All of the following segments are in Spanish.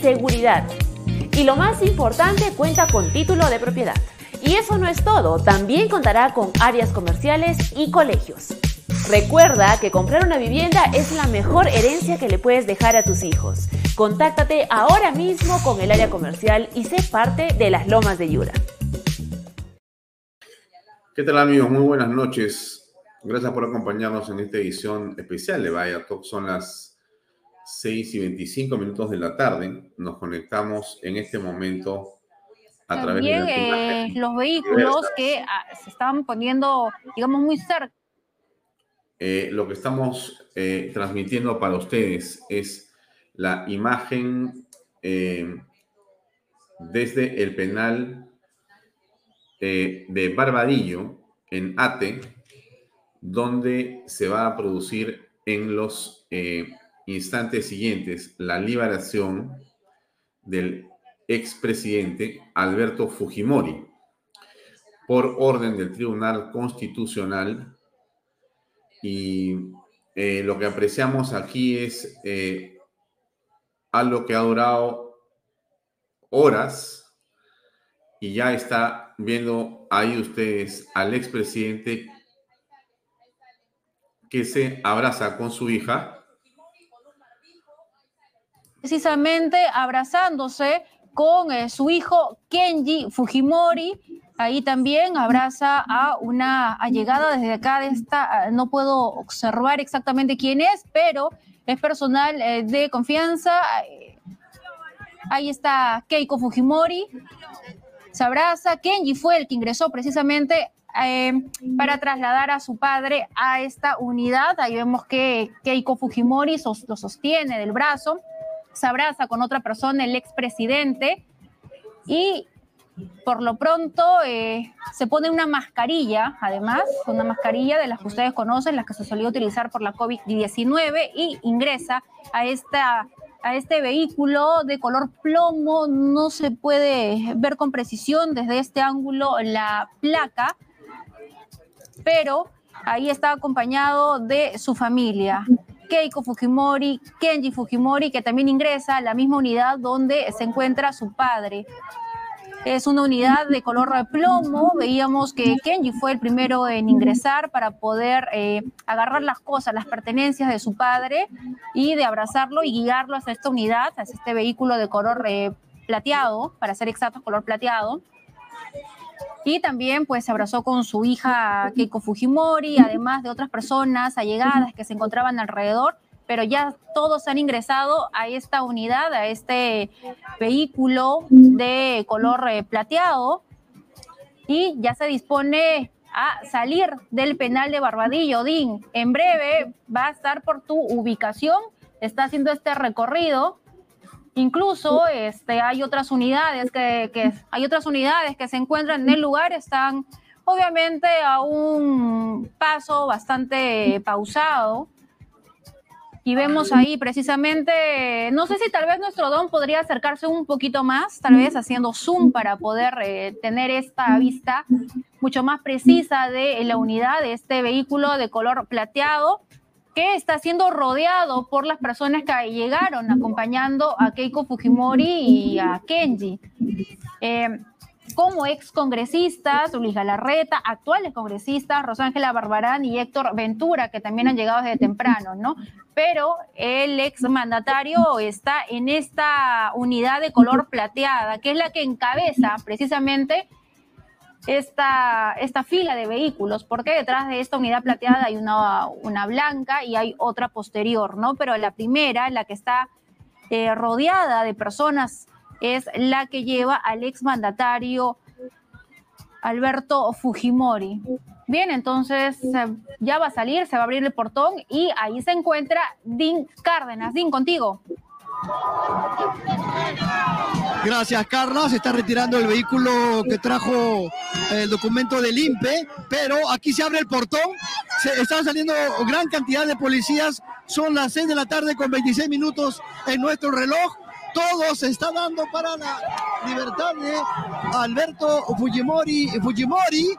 seguridad y lo más importante cuenta con título de propiedad. Y eso no es todo, también contará con áreas comerciales y colegios. Recuerda que comprar una vivienda es la mejor herencia que le puedes dejar a tus hijos. Contáctate ahora mismo con el área comercial y sé parte de las Lomas de Yura. ¿Qué tal amigos? Muy buenas noches. Gracias por acompañarnos en esta edición especial de Vaya Talk. Son las 6 y 25 minutos de la tarde. Nos conectamos en este momento a través de eh, los vehículos que ah, se estaban poniendo, digamos, muy cerca. Eh, lo que estamos eh, transmitiendo para ustedes es la imagen desde el penal de Barbadillo en Ate, donde se va a producir en los instantes siguientes la liberación del expresidente Alberto Fujimori por orden del Tribunal Constitucional. Y eh, lo que apreciamos aquí es eh, algo que ha durado horas y ya está viendo ahí ustedes al expresidente que se abraza con su hija precisamente abrazándose con eh, su hijo Kenji Fujimori. Ahí también abraza a una allegada desde acá de esta, ah, no puedo observar exactamente quién es, pero es personal eh, de confianza. Ahí está Keiko Fujimori, se abraza. Kenji fue el que ingresó precisamente eh, para trasladar a su padre a esta unidad. Ahí vemos que Keiko Fujimori lo sostiene del brazo se abraza con otra persona, el expresidente, y por lo pronto eh, se pone una mascarilla, además, una mascarilla de las que ustedes conocen, las que se solía utilizar por la COVID-19, y ingresa a, esta, a este vehículo de color plomo. No se puede ver con precisión desde este ángulo la placa, pero ahí está acompañado de su familia. Keiko Fujimori, Kenji Fujimori, que también ingresa a la misma unidad donde se encuentra su padre. Es una unidad de color plomo. Veíamos que Kenji fue el primero en ingresar para poder eh, agarrar las cosas, las pertenencias de su padre y de abrazarlo y guiarlo hacia esta unidad, hacia este vehículo de color eh, plateado, para ser exactos, color plateado y también pues se abrazó con su hija Keiko Fujimori, además de otras personas allegadas que se encontraban alrededor, pero ya todos han ingresado a esta unidad, a este vehículo de color eh, plateado y ya se dispone a salir del penal de Barbadillo, Din. En breve va a estar por tu ubicación, está haciendo este recorrido Incluso este, hay otras unidades que, hay otras unidades que se encuentran en el lugar, están obviamente a un paso bastante pausado. Y vemos ahí precisamente, no sé si tal vez nuestro don podría acercarse un poquito más, tal vez haciendo zoom para poder eh, tener esta vista mucho más precisa de la unidad de este vehículo de color plateado que está siendo rodeado por las personas que llegaron acompañando a Keiko Fujimori y a Kenji. Eh, como ex congresistas, Luis Galarreta, actuales congresistas, Rosángela Barbarán y Héctor Ventura, que también han llegado desde temprano, ¿no? Pero el ex mandatario está en esta unidad de color plateada, que es la que encabeza precisamente esta, esta fila de vehículos, porque detrás de esta unidad plateada hay una, una blanca y hay otra posterior, ¿no? Pero la primera, la que está eh, rodeada de personas, es la que lleva al exmandatario Alberto Fujimori. Bien, entonces ya va a salir, se va a abrir el portón y ahí se encuentra Din Cárdenas. Din, contigo. Gracias, Carla. Se está retirando el vehículo que trajo el documento del INPE, pero aquí se abre el portón. Se están saliendo gran cantidad de policías. Son las 6 de la tarde con 26 minutos en nuestro reloj. Todo se está dando para la libertad de Alberto Fujimori. Fujimori,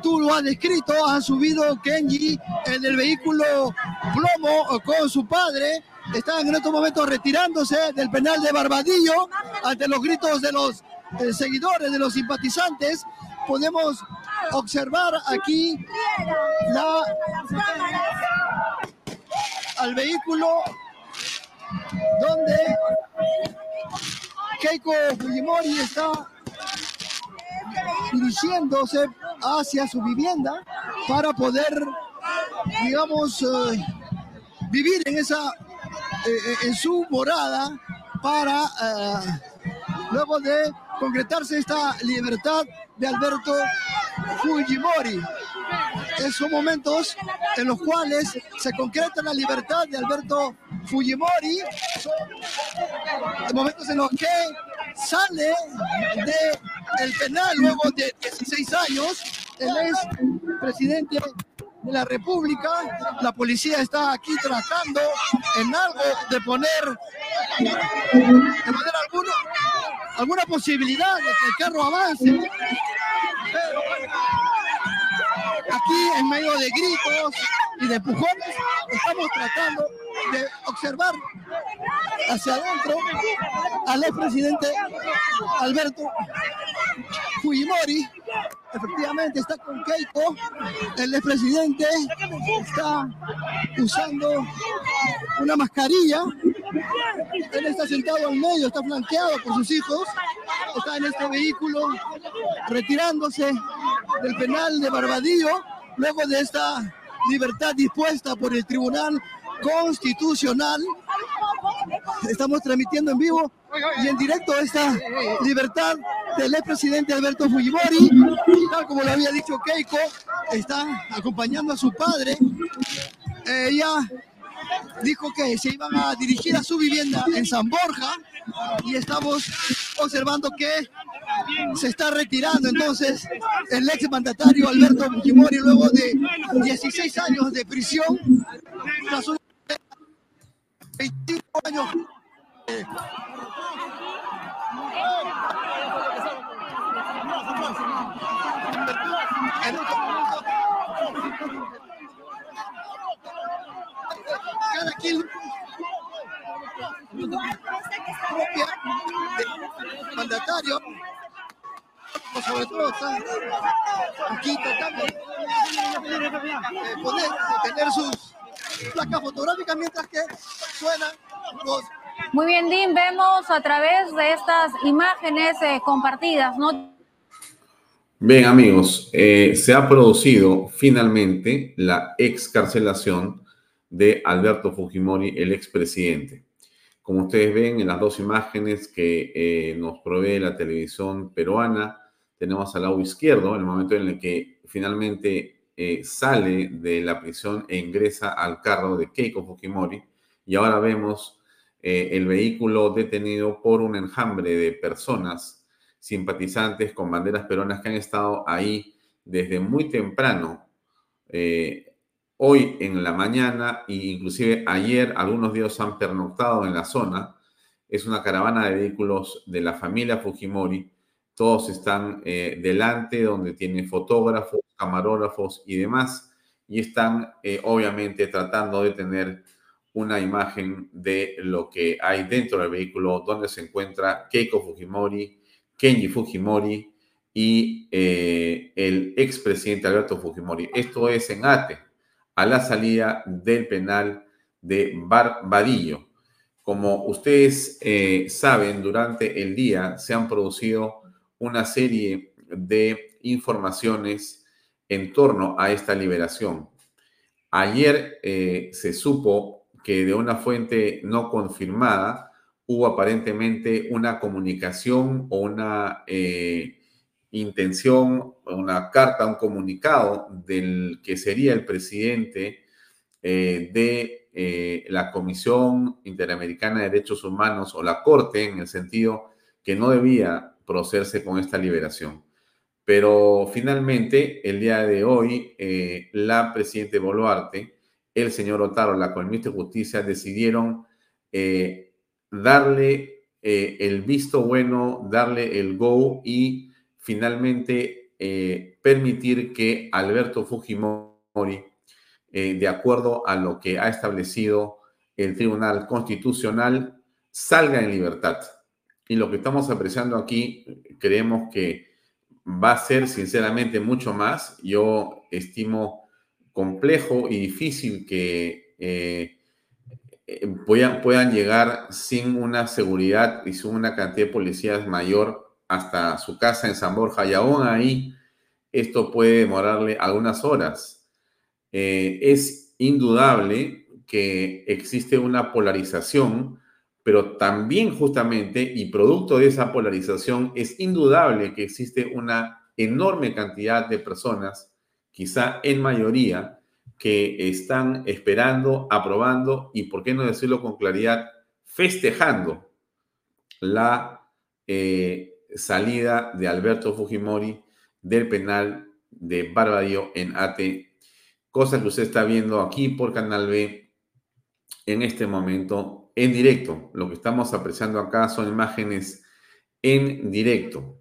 tú lo has descrito, han subido Kenji en el vehículo plomo con su padre están en estos momentos retirándose del penal de Barbadillo ante los gritos de los eh, seguidores, de los simpatizantes. Podemos observar aquí la, al vehículo donde Keiko Fujimori está dirigiéndose hacia su vivienda para poder, digamos, eh, vivir en esa en su morada para eh, luego de concretarse esta libertad de Alberto Fujimori. Esos momentos en los cuales se concreta la libertad de Alberto Fujimori, son momentos en los que sale del penal luego de 16 años, el ex presidente de la República. La policía está aquí tratando en algo de poner, de poner alguno, alguna posibilidad de que el carro avance. Pero aquí en medio de gritos y de empujones estamos tratando de observar hacia adentro al expresidente Alberto Fujimori. Efectivamente está con Keiko, el expresidente está usando una mascarilla, él está sentado al medio, está flanqueado por sus hijos, está en este vehículo retirándose del penal de Barbadillo, luego de esta libertad dispuesta por el Tribunal Constitucional. Estamos transmitiendo en vivo y en directo esta libertad del expresidente Alberto Fujimori, tal como lo había dicho Keiko, está acompañando a su padre. Ella dijo que se iban a dirigir a su vivienda en San Borja y estamos observando que se está retirando entonces el ex mandatario Alberto Fujimori luego de 16 años de prisión, tras 25 años quien propia del mandatario sobre todo está aquí tratando de poner, de tener sus placas fotográficas mientras que suenan los muy bien, Dean, vemos a través de estas imágenes eh, compartidas, ¿no? Bien, amigos, eh, se ha producido finalmente la excarcelación de Alberto Fujimori, el expresidente. Como ustedes ven en las dos imágenes que eh, nos provee la televisión peruana, tenemos al lado izquierdo el momento en el que finalmente sale de la prisión e ingresa al carro de Keiko Fujimori. Y ahora vemos eh, el vehículo detenido por un enjambre de personas simpatizantes con banderas peruanas que han estado ahí desde muy temprano, eh, hoy en la mañana e inclusive ayer algunos días han pernoctado en la zona. Es una caravana de vehículos de la familia Fujimori. Todos están eh, delante donde tiene fotógrafos, camarógrafos y demás. Y están eh, obviamente tratando de tener una imagen de lo que hay dentro del vehículo, donde se encuentra Keiko Fujimori, Kenji Fujimori y eh, el expresidente Alberto Fujimori. Esto es en ATE, a la salida del penal de Barbadillo. Como ustedes eh, saben, durante el día se han producido una serie de informaciones en torno a esta liberación. Ayer eh, se supo que de una fuente no confirmada hubo aparentemente una comunicación o una eh, intención, una carta, un comunicado del que sería el presidente eh, de eh, la Comisión Interamericana de Derechos Humanos o la Corte en el sentido que no debía procederse con esta liberación. Pero finalmente, el día de hoy, eh, la presidenta Boluarte, el señor Otaro, la ministro de Justicia, decidieron darle el visto bueno, darle el go y finalmente eh, permitir que Alberto Fujimori, eh, de acuerdo a lo que ha establecido el Tribunal Constitucional, salga en libertad. Y lo que estamos apreciando aquí, creemos que va a ser sinceramente mucho más. Yo estimo complejo y difícil que eh, puedan, puedan llegar sin una seguridad y sin una cantidad de policías mayor hasta su casa en San Borja y aún ahí esto puede demorarle algunas horas. Eh, es indudable que existe una polarización, pero también justamente y producto de esa polarización es indudable que existe una enorme cantidad de personas, quizá en mayoría, que están esperando, aprobando y, por qué no decirlo con claridad, festejando la eh, salida de Alberto Fujimori del penal de Barbadillo en ATE, cosa que usted está viendo aquí por Canal B en este momento en directo. Lo que estamos apreciando acá son imágenes en directo.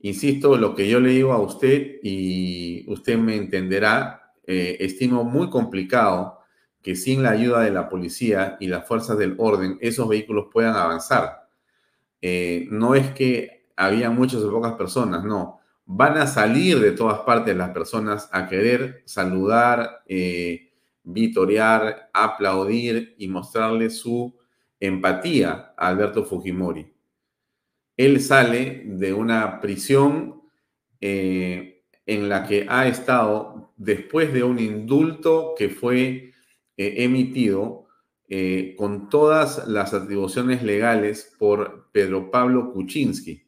Insisto, lo que yo le digo a usted y usted me entenderá, eh, estimo muy complicado que sin la ayuda de la policía y las fuerzas del orden esos vehículos puedan avanzar. Eh, no es que había muchas o pocas personas, no. Van a salir de todas partes las personas a querer saludar, eh, vitorear, aplaudir y mostrarle su empatía a Alberto Fujimori. Él sale de una prisión eh, en la que ha estado después de un indulto que fue eh, emitido con todas las atribuciones legales por Pedro Pablo Kuczynski.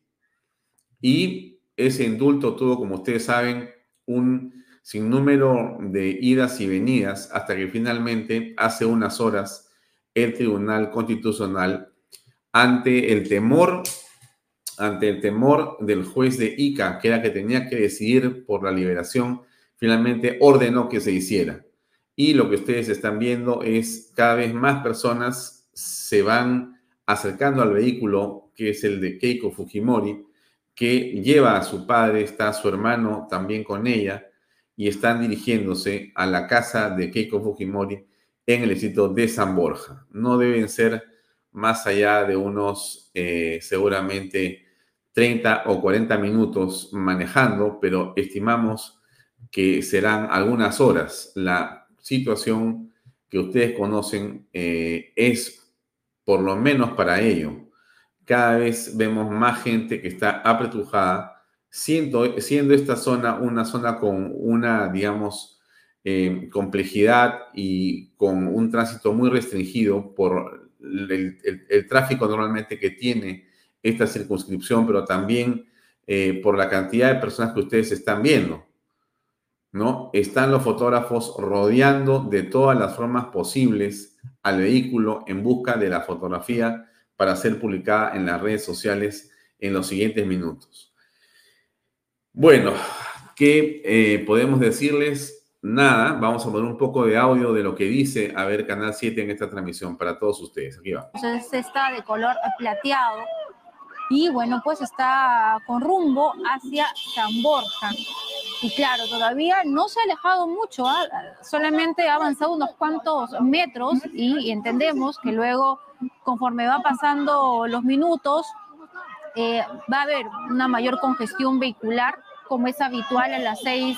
Y ese indulto tuvo, como ustedes saben, un sinnúmero de idas y venidas hasta que finalmente, hace unas horas, el Tribunal Constitucional, ante el temor, ante el temor del juez de Ica, que era que tenía que decidir por la liberación, finalmente ordenó que se hiciera. Y lo que ustedes están viendo es cada vez más personas se van acercando al vehículo, que es el de Keiko Fujimori, que lleva a su padre, está su hermano también con ella, y están dirigiéndose a la casa de Keiko Fujimori en el distrito de San Borja. No deben ser más allá de unos eh, seguramente 30 o 40 minutos manejando, pero estimamos que serán algunas horas. La situación que ustedes conocen eh, es por lo menos para ello cada vez vemos más gente que está apretujada, siendo, siendo esta zona una zona con una, digamos, eh, complejidad y con un tránsito muy restringido por el, tráfico normalmente que tiene esta circunscripción, pero también eh, por la cantidad de personas que ustedes están viendo. ¿no? Están los fotógrafos rodeando de todas las formas posibles al vehículo en busca de la fotografía para ser publicada en las redes sociales en los siguientes minutos. Bueno, ¿qué eh, podemos decirles? nada. Vamos a poner un poco de audio de lo que dice, a ver, Canal 7 en esta transmisión para todos ustedes. Aquí va. Entonces está de color plateado y bueno, pues está con rumbo hacia San Borja. Y claro, todavía no se ha alejado mucho, solamente ha avanzado unos cuantos metros y entendemos que luego, conforme va pasando los minutos, eh, va a haber una mayor congestión vehicular, como es habitual a las 6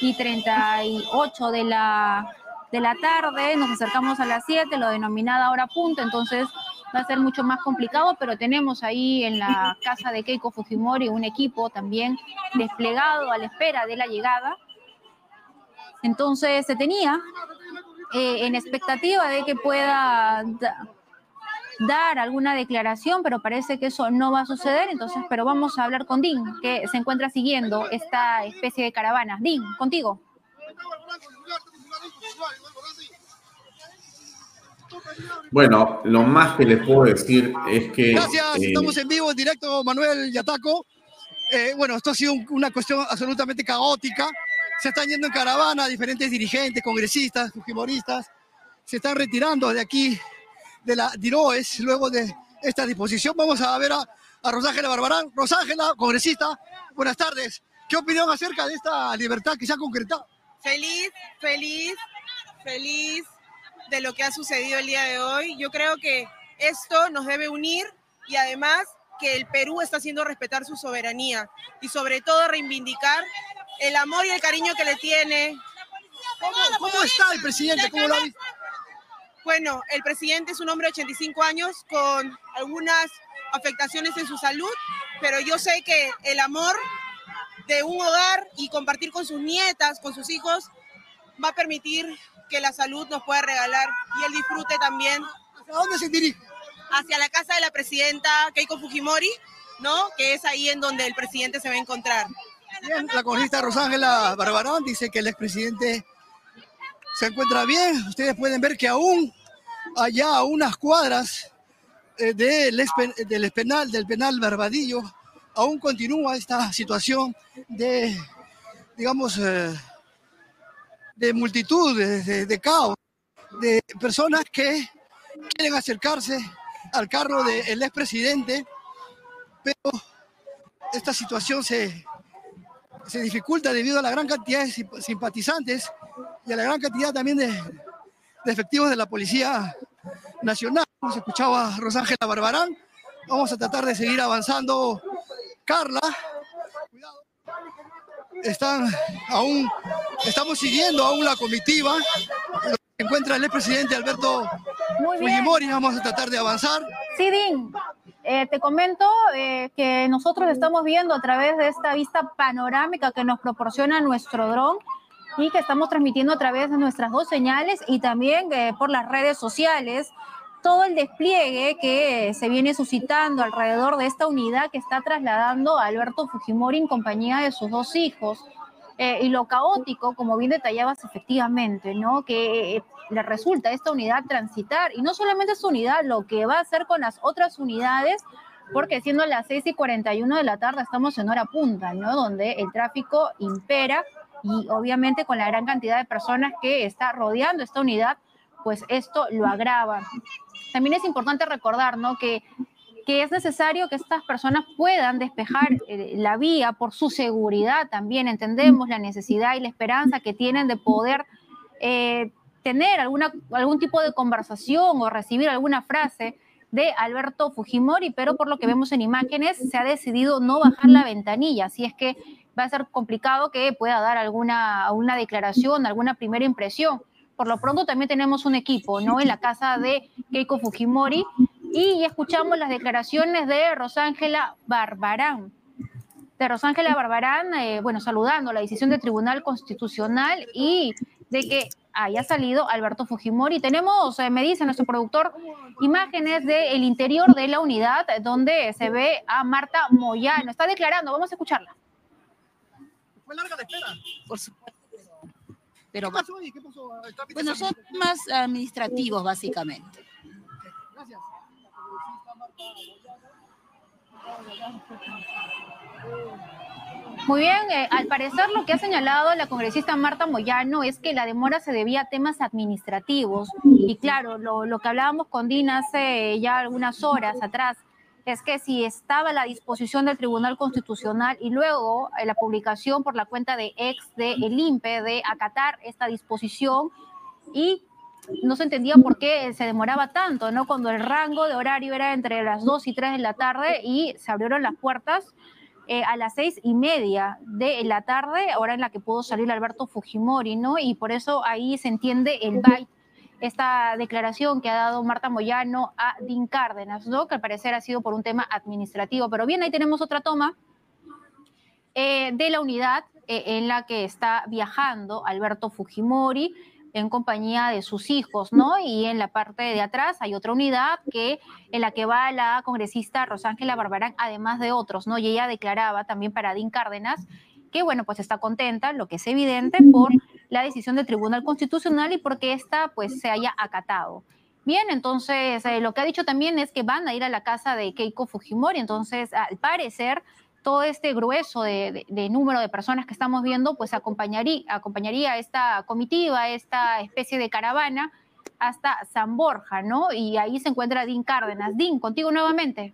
y 38 de la, de la tarde. Nos acercamos a las 7, lo denominada hora punto, entonces va a ser mucho más complicado, pero tenemos ahí en la casa de Keiko Fujimori un equipo también desplegado a la espera de la llegada. Entonces se tenía eh, en expectativa de que pueda dar alguna declaración, pero parece que eso no va a suceder, entonces, pero vamos a hablar con Dean, que se encuentra siguiendo esta especie de caravana. Dean, contigo. Bueno, lo más que les puedo decir es que... Gracias, eh, estamos en vivo, en directo, Manuel Yataco. Eh, bueno, esto ha sido una cuestión absolutamente caótica. Se están yendo en caravana diferentes dirigentes, congresistas, fujimoristas. Se están retirando de aquí de la DIROES luego de esta disposición. Vamos a ver a, a Rosángela Barbarán. Rosángela, congresista, buenas tardes. ¿Qué opinión acerca de esta libertad que se ha concretado? Feliz, feliz, feliz de lo que ha sucedido el día de hoy. Yo creo que esto nos debe unir y además que el Perú está haciendo respetar su soberanía y sobre todo reivindicar el amor y el cariño que le tiene. ¿Cómo, cómo está el presidente? ¿Cómo lo ha visto? Bueno, el presidente es un hombre de 85 años con algunas afectaciones en su salud, pero yo sé que el amor de un hogar y compartir con sus nietas, con sus hijos, va a permitir que la salud nos pueda regalar y el disfrute también. ¿A dónde se dirige? Hacia la casa de la presidenta Keiko Fujimori, ¿no? Que es ahí en donde el presidente se va a encontrar. Bien, la congresista Rosángela Barbarán dice que el expresidente se encuentra bien. Ustedes pueden ver que aún allá a unas cuadras eh, del, del, penal, del penal Barbadillo, aún continúa esta situación de, digamos, eh, de multitud, de, de, caos, de personas que quieren acercarse al carro del expresidente, pero esta situación se, se dificulta debido a la gran cantidad de simpatizantes y a la gran cantidad también de, de efectivos de la Policía Nacional. Hemos escuchado a Rosángela Barbarán. Vamos a tratar de seguir avanzando. Carla, cuidado. Están aún, estamos siguiendo aún la comitiva. Encuentra el expresidente Alberto Fujimori. Vamos a tratar de avanzar. Sí, Din. Eh, te comento eh, que nosotros estamos viendo a través de esta vista panorámica que nos proporciona nuestro dron y que estamos transmitiendo a través de nuestras dos señales y también eh, por las redes sociales todo el despliegue que se viene suscitando alrededor de esta unidad que está trasladando a Alberto Fujimori en compañía de sus dos hijos. Eh, y lo caótico, como bien detallabas efectivamente, ¿no? Que eh, le resulta a esta unidad transitar, y no solamente esta unidad, lo que va a hacer con las otras unidades, porque siendo las 6 y 41 de la tarde estamos en hora punta, ¿no? Donde el tráfico impera y obviamente con la gran cantidad de personas que está rodeando esta unidad, pues esto lo agrava. También es importante recordar, ¿no? Que, que es necesario que estas personas puedan despejar eh, la vía por su seguridad también. Entendemos la necesidad y la esperanza que tienen de poder eh, tener alguna, algún tipo de conversación o recibir alguna frase de Alberto Fujimori, pero por lo que vemos en imágenes se ha decidido no bajar la ventanilla, así es que va a ser complicado que pueda dar alguna una declaración, alguna primera impresión. Por lo pronto también tenemos un equipo, ¿no? En la casa de Keiko Fujimori y escuchamos las declaraciones de Rosángela Barbarán. De Rosángela Barbarán, eh, bueno, saludando la decisión del Tribunal Constitucional y de que haya salido Alberto Fujimori. Tenemos, eh, me dice nuestro productor, imágenes del interior de la unidad donde se ve a Marta Moyano. Está declarando, vamos a escucharla. Fue larga la espera. Por supuesto. Pero, ¿Qué pasó ¿Qué pasó? Bueno, son temas administrativos, básicamente. Gracias. Muy bien, eh, al parecer lo que ha señalado la congresista Marta Moyano es que la demora se debía a temas administrativos. Y claro, lo, lo que hablábamos con Dina hace ya algunas horas atrás, es que si estaba a la disposición del Tribunal Constitucional y luego eh, la publicación por la cuenta de ex de el INPE de acatar esta disposición y no se entendía por qué se demoraba tanto, ¿no? Cuando el rango de horario era entre las 2 y 3 de la tarde y se abrieron las puertas eh, a las seis y media de la tarde, hora en la que pudo salir Alberto Fujimori, ¿no? Y por eso ahí se entiende el byte, esta declaración que ha dado Marta Moyano a Dean Cárdenas, ¿no? Que al parecer ha sido por un tema administrativo. Pero bien, ahí tenemos otra toma eh, de la unidad eh, en la que está viajando Alberto Fujimori en compañía de sus hijos, ¿no? Y en la parte de atrás hay otra unidad que en la que va la congresista Rosángela Barbarán, además de otros, ¿no? Y ella declaraba también para Dean Cárdenas que, bueno, pues está contenta, lo que es evidente, por la decisión del Tribunal Constitucional y porque esta, pues, se haya acatado. Bien, entonces eh, lo que ha dicho también es que van a ir a la casa de Keiko Fujimori, entonces al parecer todo este grueso de, número de personas que estamos viendo, pues acompañaría, acompañaría esta comitiva, esta especie de caravana hasta San Borja, ¿no? Y ahí se encuentra Dean Cárdenas. Dean, contigo nuevamente.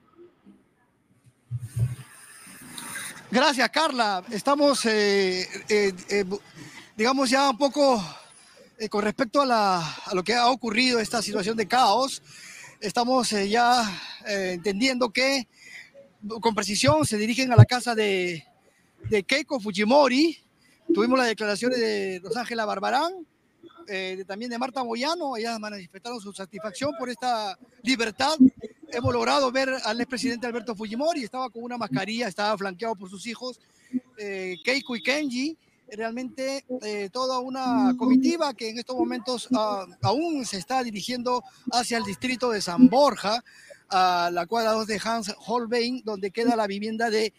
Gracias, Carla. Estamos, eh, eh, digamos, ya un poco con respecto a, a, lo que ha ocurrido, esta situación de caos. Estamos ya entendiendo que con precisión se dirigen a la casa de, de Keiko Fujimori. Tuvimos las declaraciones de Rosángela Barbarán, eh, también de Marta Moyano. Ellas manifestaron su satisfacción por esta libertad. Hemos logrado ver al expresidente Alberto Fujimori. Estaba con una mascarilla, estaba flanqueado por sus hijos, eh, Keiko y Kenji. Realmente eh, toda una comitiva que en estos momentos ah, aún se está dirigiendo hacia el distrito de San Borja a la cuadra 2 de Hans Holbein, donde queda la vivienda de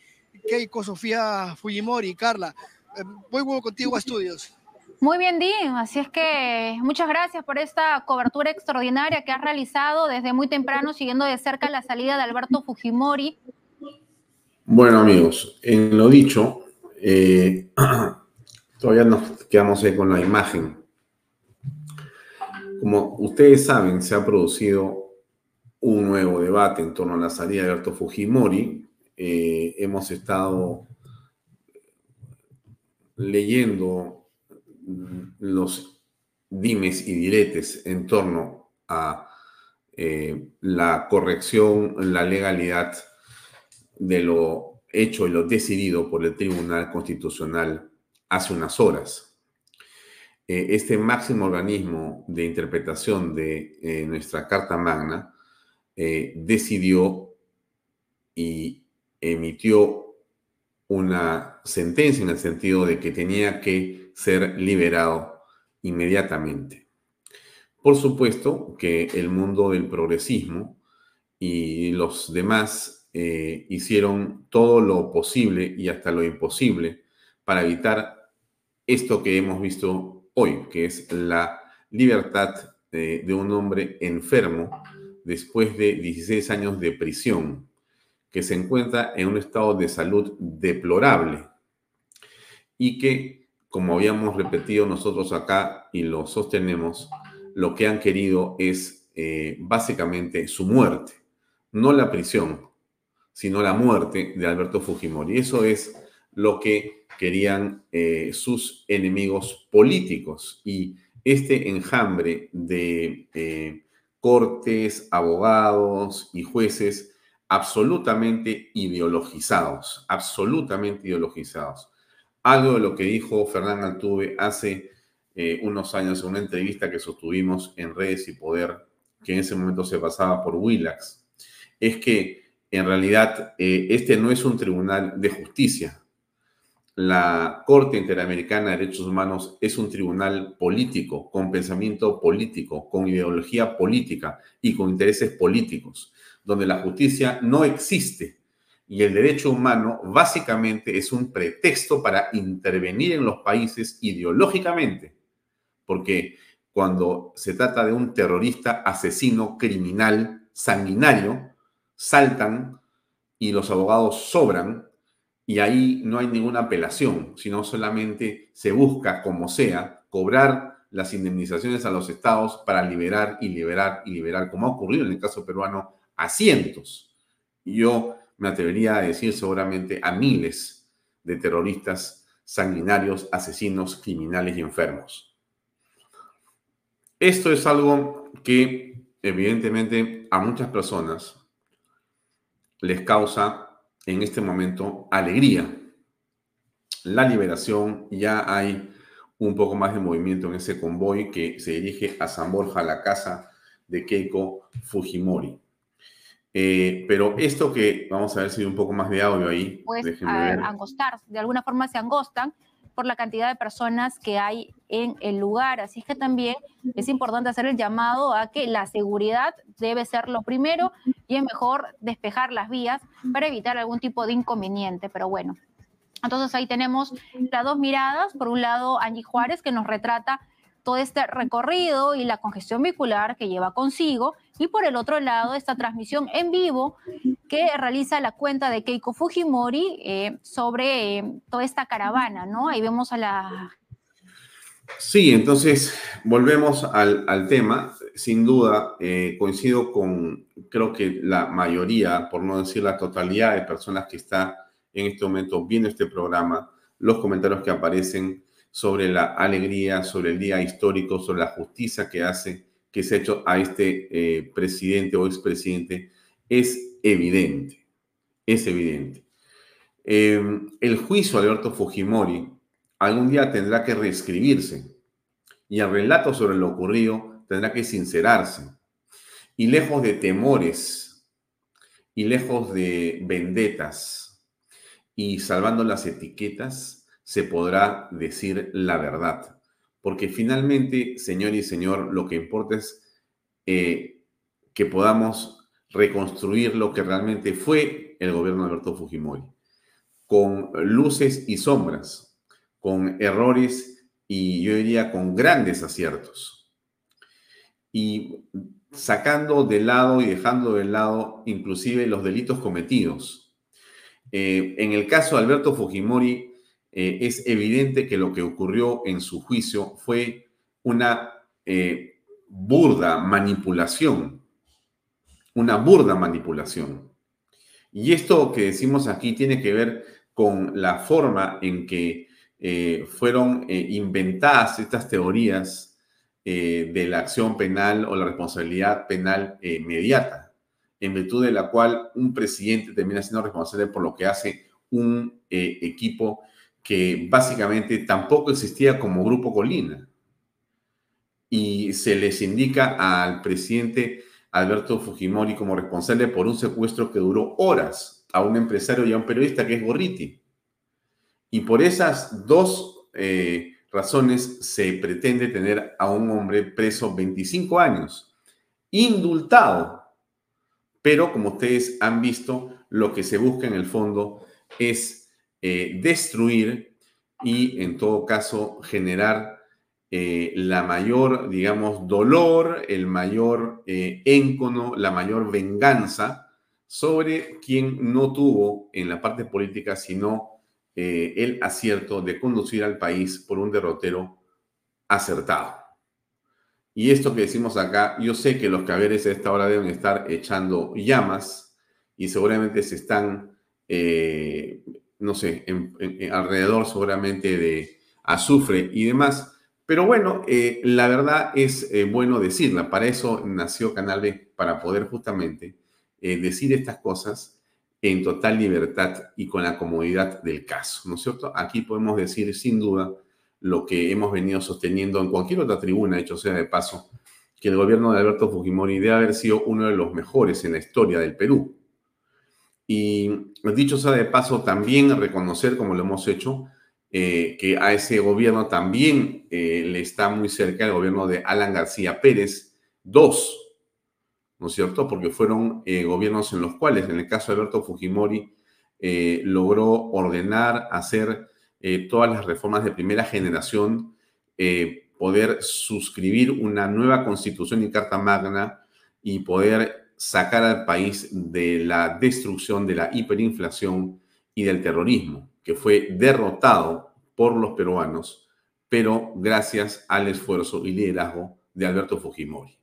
Keiko Sofía Fujimori. Carla, eh, voy bueno contigo a estudios. Muy bien, Dean. Así es que muchas gracias por esta cobertura extraordinaria que has realizado desde muy temprano, siguiendo de cerca la salida de Alberto Fujimori. Bueno, amigos, en lo dicho, eh, todavía nos quedamos ahí con la imagen. Como ustedes saben, se ha producido un nuevo debate en torno a la salida de Alberto Fujimori. Eh, hemos estado leyendo los dimes y diretes en torno a eh, la corrección, la legalidad de lo hecho y lo decidido por el Tribunal Constitucional hace unas horas. Eh, este máximo organismo de interpretación de nuestra Carta Magna eh, decidió y emitió una sentencia en el sentido de que tenía que ser liberado inmediatamente. Por supuesto que el mundo del progresismo y los demás eh, hicieron todo lo posible y hasta lo imposible para evitar esto que hemos visto hoy, que es la libertad de un hombre enfermo después de 16 años de prisión, que se encuentra en un estado de salud deplorable y que, como habíamos repetido nosotros acá y lo sostenemos, lo que han querido es eh, básicamente su muerte, no la prisión, sino la muerte de Alberto Fujimori. Eso es lo que querían eh, sus enemigos políticos y este enjambre de eh, cortes, abogados y jueces absolutamente ideologizados, absolutamente ideologizados. Algo de lo que dijo Fernán Altuve hace eh, unos años en una entrevista que sostuvimos en Redes y Poder, que en ese momento se pasaba por Willax, es que en realidad este no es un tribunal de justicia, la Corte Interamericana de Derechos Humanos es un tribunal político, con pensamiento político, con ideología política y con intereses políticos, donde la justicia no existe. Y el derecho humano básicamente es un pretexto para intervenir en los países ideológicamente, porque cuando se trata de un terrorista, asesino, criminal, sanguinario, saltan y los abogados sobran y ahí no hay ninguna apelación, sino solamente se busca, como sea, cobrar las indemnizaciones a los estados para liberar y liberar y liberar, como ha ocurrido en el caso peruano, a cientos. Yo me atrevería a decir seguramente a miles de terroristas sanguinarios, asesinos, criminales y enfermos. Esto es algo que evidentemente a muchas personas les causa en este momento alegría. La liberación, ya hay un poco más de movimiento en ese convoy que se dirige a San Borja, la casa de Keiko Fujimori. Eh, pero esto que vamos a ver si hay un poco más de audio ahí. Pues angostar, de alguna forma se angostan por la cantidad de personas que hay en el lugar. Así que también es importante hacer el llamado a que la seguridad debe ser lo primero y es mejor despejar las vías para evitar algún tipo de inconveniente. Pero bueno, entonces ahí tenemos las dos miradas. Por un lado, Angie Juárez, que nos retrata todo este recorrido y la congestión vehicular que lleva consigo. Y por el otro lado, esta transmisión en vivo que realiza la cuenta de Keiko Fujimori eh, sobre eh, toda esta caravana, ¿no? Ahí vemos a la... Sí, entonces volvemos al, tema. Sin duda, eh, coincido con, creo que la mayoría, por no decir la totalidad de personas que está en este momento viendo este programa, los comentarios que aparecen sobre la alegría, sobre el día histórico, sobre la justicia que hace, que se ha hecho a este eh, presidente o expresidente, es evidente, es evidente. Em, el juicio de Alberto Fujimori algún día tendrá que reescribirse y el relato sobre lo ocurrido tendrá que sincerarse. Y lejos de temores y lejos de vendetas y salvando las etiquetas, se podrá decir la verdad. Porque finalmente, señor y señor, lo que importa es eh, que podamos reconstruir lo que realmente fue el gobierno de Alberto Fujimori, con luces y sombras, con errores y yo diría con grandes aciertos. Y sacando de lado y dejando de lado inclusive los delitos cometidos. Eh, en el caso de Alberto Fujimori, eh, es evidente que lo que ocurrió en su juicio fue una eh, burda manipulación, una burda manipulación. Y esto que decimos aquí tiene que ver con la forma en que eh, fueron inventadas estas teorías de la acción penal o la responsabilidad penal inmediata, en virtud de la cual un presidente termina siendo responsable por lo que hace un equipo que básicamente tampoco existía como Grupo Colina. Y se les indica al presidente Alberto Fujimori como responsable por un secuestro que duró horas a un empresario y a un periodista que es Gorriti. Y por esas dos eh, razones se pretende tener a un hombre preso 25 años, indultado. Pero como ustedes han visto, lo que se busca en el fondo es eh, destruir y en todo caso generar eh, la mayor, digamos, dolor, el mayor eh, éncono, la mayor venganza sobre quien no tuvo en la parte política sino el acierto de conducir al país por un derrotero acertado. Y esto que decimos acá, yo sé que los caberes a esta hora deben estar echando llamas y seguramente se están no sé, alrededor seguramente de azufre y demás. Pero bueno, eh, la verdad es eh, bueno decirla. Para eso nació Canal B, para poder justamente eh, decir estas cosas en total libertad y con la comodidad del caso, ¿no es cierto? Aquí podemos decir sin duda lo que hemos venido sosteniendo en cualquier otra tribuna, hecho sea de paso, que el gobierno de Alberto Fujimori debe haber sido uno de los mejores en la historia del Perú. Y dicho sea de paso, también reconocer, como lo hemos hecho, eh, que a ese gobierno también eh, le está muy cerca el gobierno de Alan García Pérez, dos, ¿no es cierto? Porque fueron eh, gobiernos en los cuales, en el caso de Alberto Fujimori, logró ordenar, hacer todas las reformas de primera generación, poder suscribir una nueva constitución y carta magna y poder sacar al país de la destrucción de la hiperinflación y del terrorismo, que fue derrotado por los peruanos, pero gracias al esfuerzo y liderazgo de Alberto Fujimori.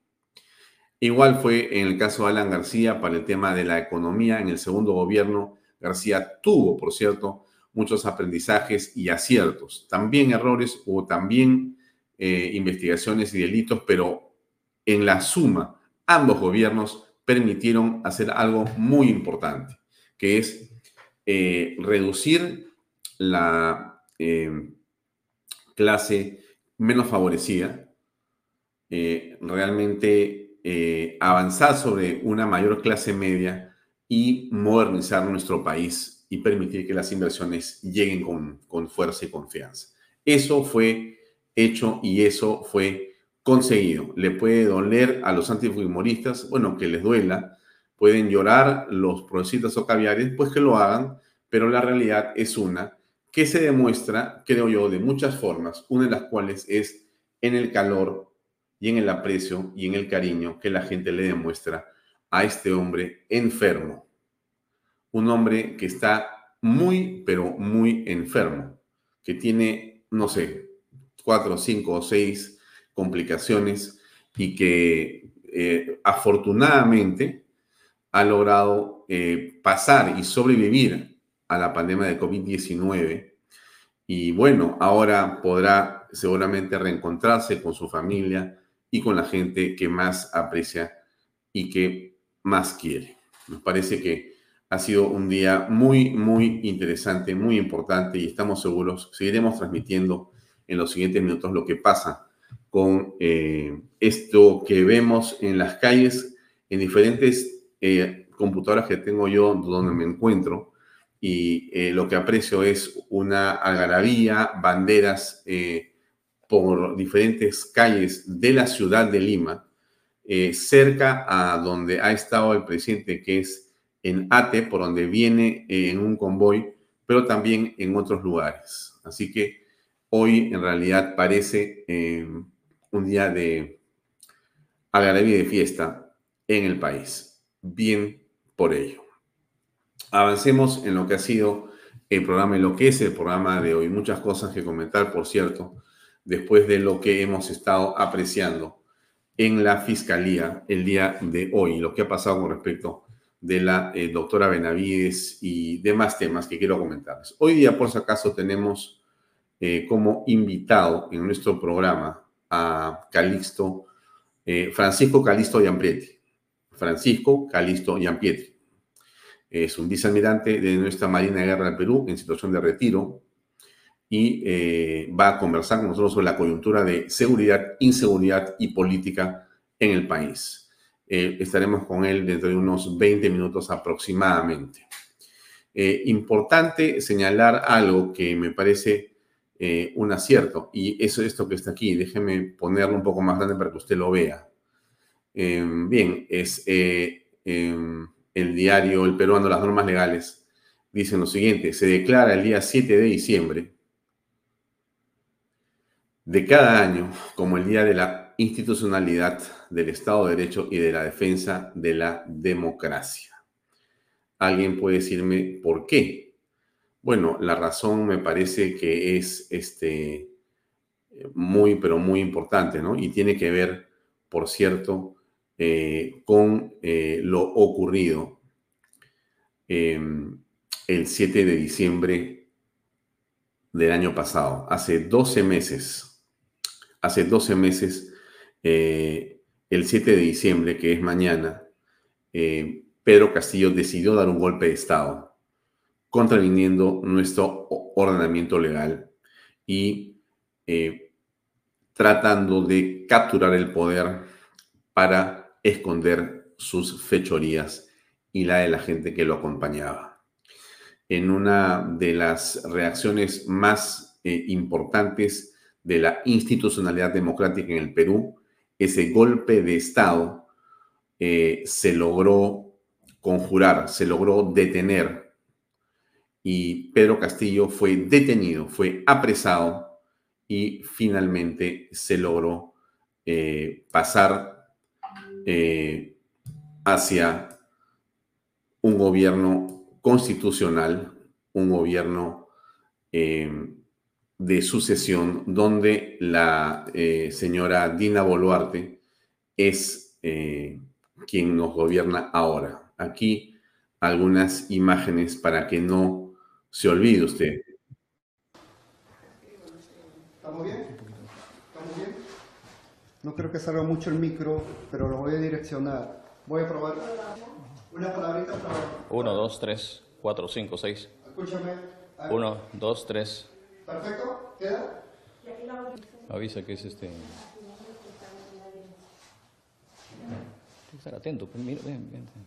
Igual fue en el caso de Alan García para el tema de la economía. En el segundo gobierno, García tuvo, por cierto, muchos aprendizajes y aciertos. También errores, o también eh, investigaciones y delitos, pero en la suma, ambos gobiernos permitieron hacer algo muy importante, que es eh, reducir la eh, clase menos favorecida, realmente avanzar sobre una mayor clase media y modernizar nuestro país y permitir que las inversiones lleguen con, con fuerza y confianza. Eso fue hecho y eso fue conseguido. Le puede doler a los antifujimoristas, bueno, que les duela, pueden llorar los progresistas o caviares, pues que lo hagan, pero la realidad es una que se demuestra, creo yo, de muchas formas, una de las cuales es en el calor y en el aprecio y en el cariño que la gente le demuestra a este hombre enfermo, un hombre que está muy, pero muy enfermo, que tiene, no sé, cuatro, cinco o seis complicaciones y que eh, afortunadamente ha logrado eh, pasar y sobrevivir a la pandemia de COVID-19 y bueno, ahora podrá seguramente reencontrarse con su familia y con la gente que más aprecia y que más quiere. Nos parece que ha sido un día muy, muy interesante, muy importante y estamos seguros, seguiremos transmitiendo en los siguientes minutos lo que pasa con eh, esto que vemos en las calles, en diferentes eh, computadoras que tengo yo donde me encuentro. Y eh, lo que aprecio es una algarabía, banderas por diferentes calles de la ciudad de Lima, cerca a donde ha estado el presidente, que es en Ate, por donde viene eh, en un convoy, pero también en otros lugares. Así que hoy en realidad parece eh, un día de algarabía y de fiesta en el país. Bien por ello. Avancemos en lo que ha sido el programa, en lo que es el programa de hoy. Muchas cosas que comentar, por cierto, después de lo que hemos estado apreciando en la fiscalía el día de hoy, lo que ha pasado con respecto de la eh, doctora Benavides y demás temas que quiero comentarles. Hoy día, por si acaso, tenemos eh, como invitado en nuestro programa a Calixto, eh, Francisco Calixto Yampietri. Francisco Calixto Yampietri. Es un vicealmirante de nuestra Marina de Guerra del Perú en situación de retiro y va a conversar con nosotros sobre la coyuntura de seguridad, inseguridad y política en el país. Eh, estaremos con él dentro de unos 20 minutos aproximadamente. Eh, importante señalar algo que me parece eh, un acierto, y eso es esto que está aquí. Déjeme ponerlo un poco más grande para que usted lo vea. bien, es el diario El Peruano, las normas legales, dicen lo siguiente, se declara el día 7 de diciembre de cada año como el Día de la Institucionalidad del Estado de Derecho y de la defensa de la democracia. Alguien puede decirme por qué. Bueno, la razón me parece que es este, muy, pero muy importante, ¿no? Y tiene que ver, por cierto, eh, con eh, lo ocurrido em, el 7 de diciembre del año pasado, hace 12 meses, hace 12 meses, eh, el 7 de diciembre, que es mañana, eh, Pedro Castillo decidió dar un golpe de Estado, contraviniendo nuestro ordenamiento legal y eh, tratando de capturar el poder para esconder sus fechorías y la de la gente que lo acompañaba. En una de las reacciones más eh, importantes de la institucionalidad democrática en el Perú, ese golpe de Estado eh, se logró conjurar, se logró detener y Pedro Castillo fue detenido, fue apresado y finalmente se logró eh, pasar eh, hacia un gobierno constitucional, un gobierno eh, de sucesión, donde la señora Dina Boluarte es quien nos gobierna ahora. Aquí algunas imágenes para que no se olvide usted. ¿Estamos bien? ¿Estamos bien? No creo que salga mucho el micro, pero lo voy a direccionar. Voy a probar una palabrita para... 1, 2, 3, 4, 5, 6. Escúchame. 1, 2, 3. ¿Perfecto? ¿Queda? Avisa que es este. Tienes que estar atento. pues, Mira, ven, ven. ven.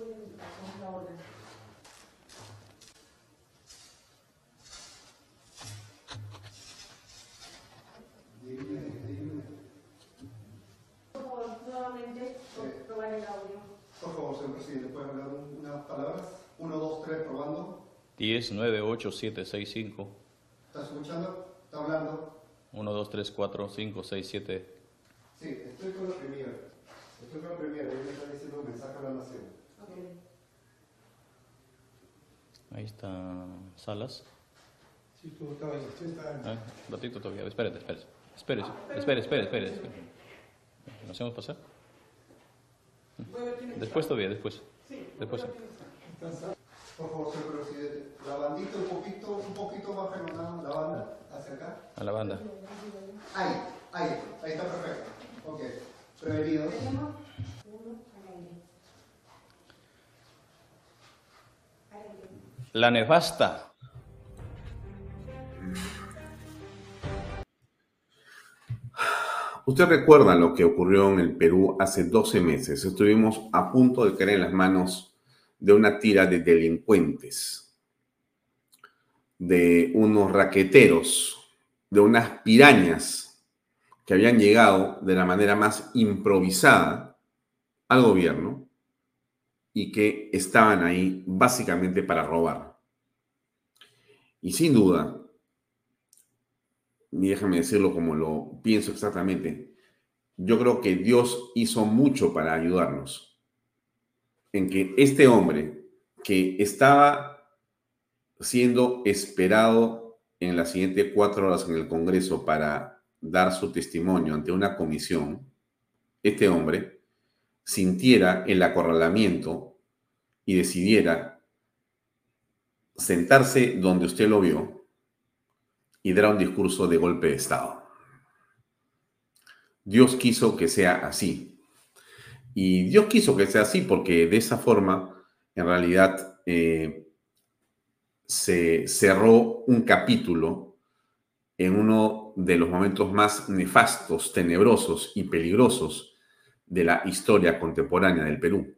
10, 9, 8, 7, 6, 5. ¿Está escuchando? ¿Está hablando? 1, 2, 3, 4, 5, 6, 7. Sí, estoy con la primera. Estoy con la primera. Ella me está diciendo un mensaje a la nación. Ahí está Salas. Sí, tú estabas. Sí, está. Ah, un ratito todavía. Espérate, espérate. Espere, espere, espere, espere. espere. ¿Nos hacemos pasar? Después todavía, después. Después. Por favor, señor presidente. La bandita un poquito, un poquito más remanada, la banda, hacia acá. A la banda. Ahí, ahí, ahí está perfecto. Ok, prevenidos. La nefasta. Usted recuerda lo que ocurrió en el Perú hace 12 meses. Estuvimos a punto de caer en las manos de una tira de delincuentes, de unos raqueteros, de unas pirañas que habían llegado de la manera más improvisada al gobierno y que estaban ahí básicamente para robar. Y sin duda, y déjame decirlo como lo pienso exactamente, yo creo que Dios hizo mucho para ayudarnos. En que este hombre que estaba siendo esperado en las siguientes cuatro horas en el Congreso para dar su testimonio ante una comisión, este hombre sintiera el acorralamiento y decidiera sentarse donde usted lo vio y dará un discurso de golpe de Estado. Dios quiso que sea así. Y Dios quiso que sea así porque de esa forma, en realidad, eh, se cerró un capítulo en uno de los momentos más nefastos, tenebrosos y peligrosos de la historia contemporánea del Perú.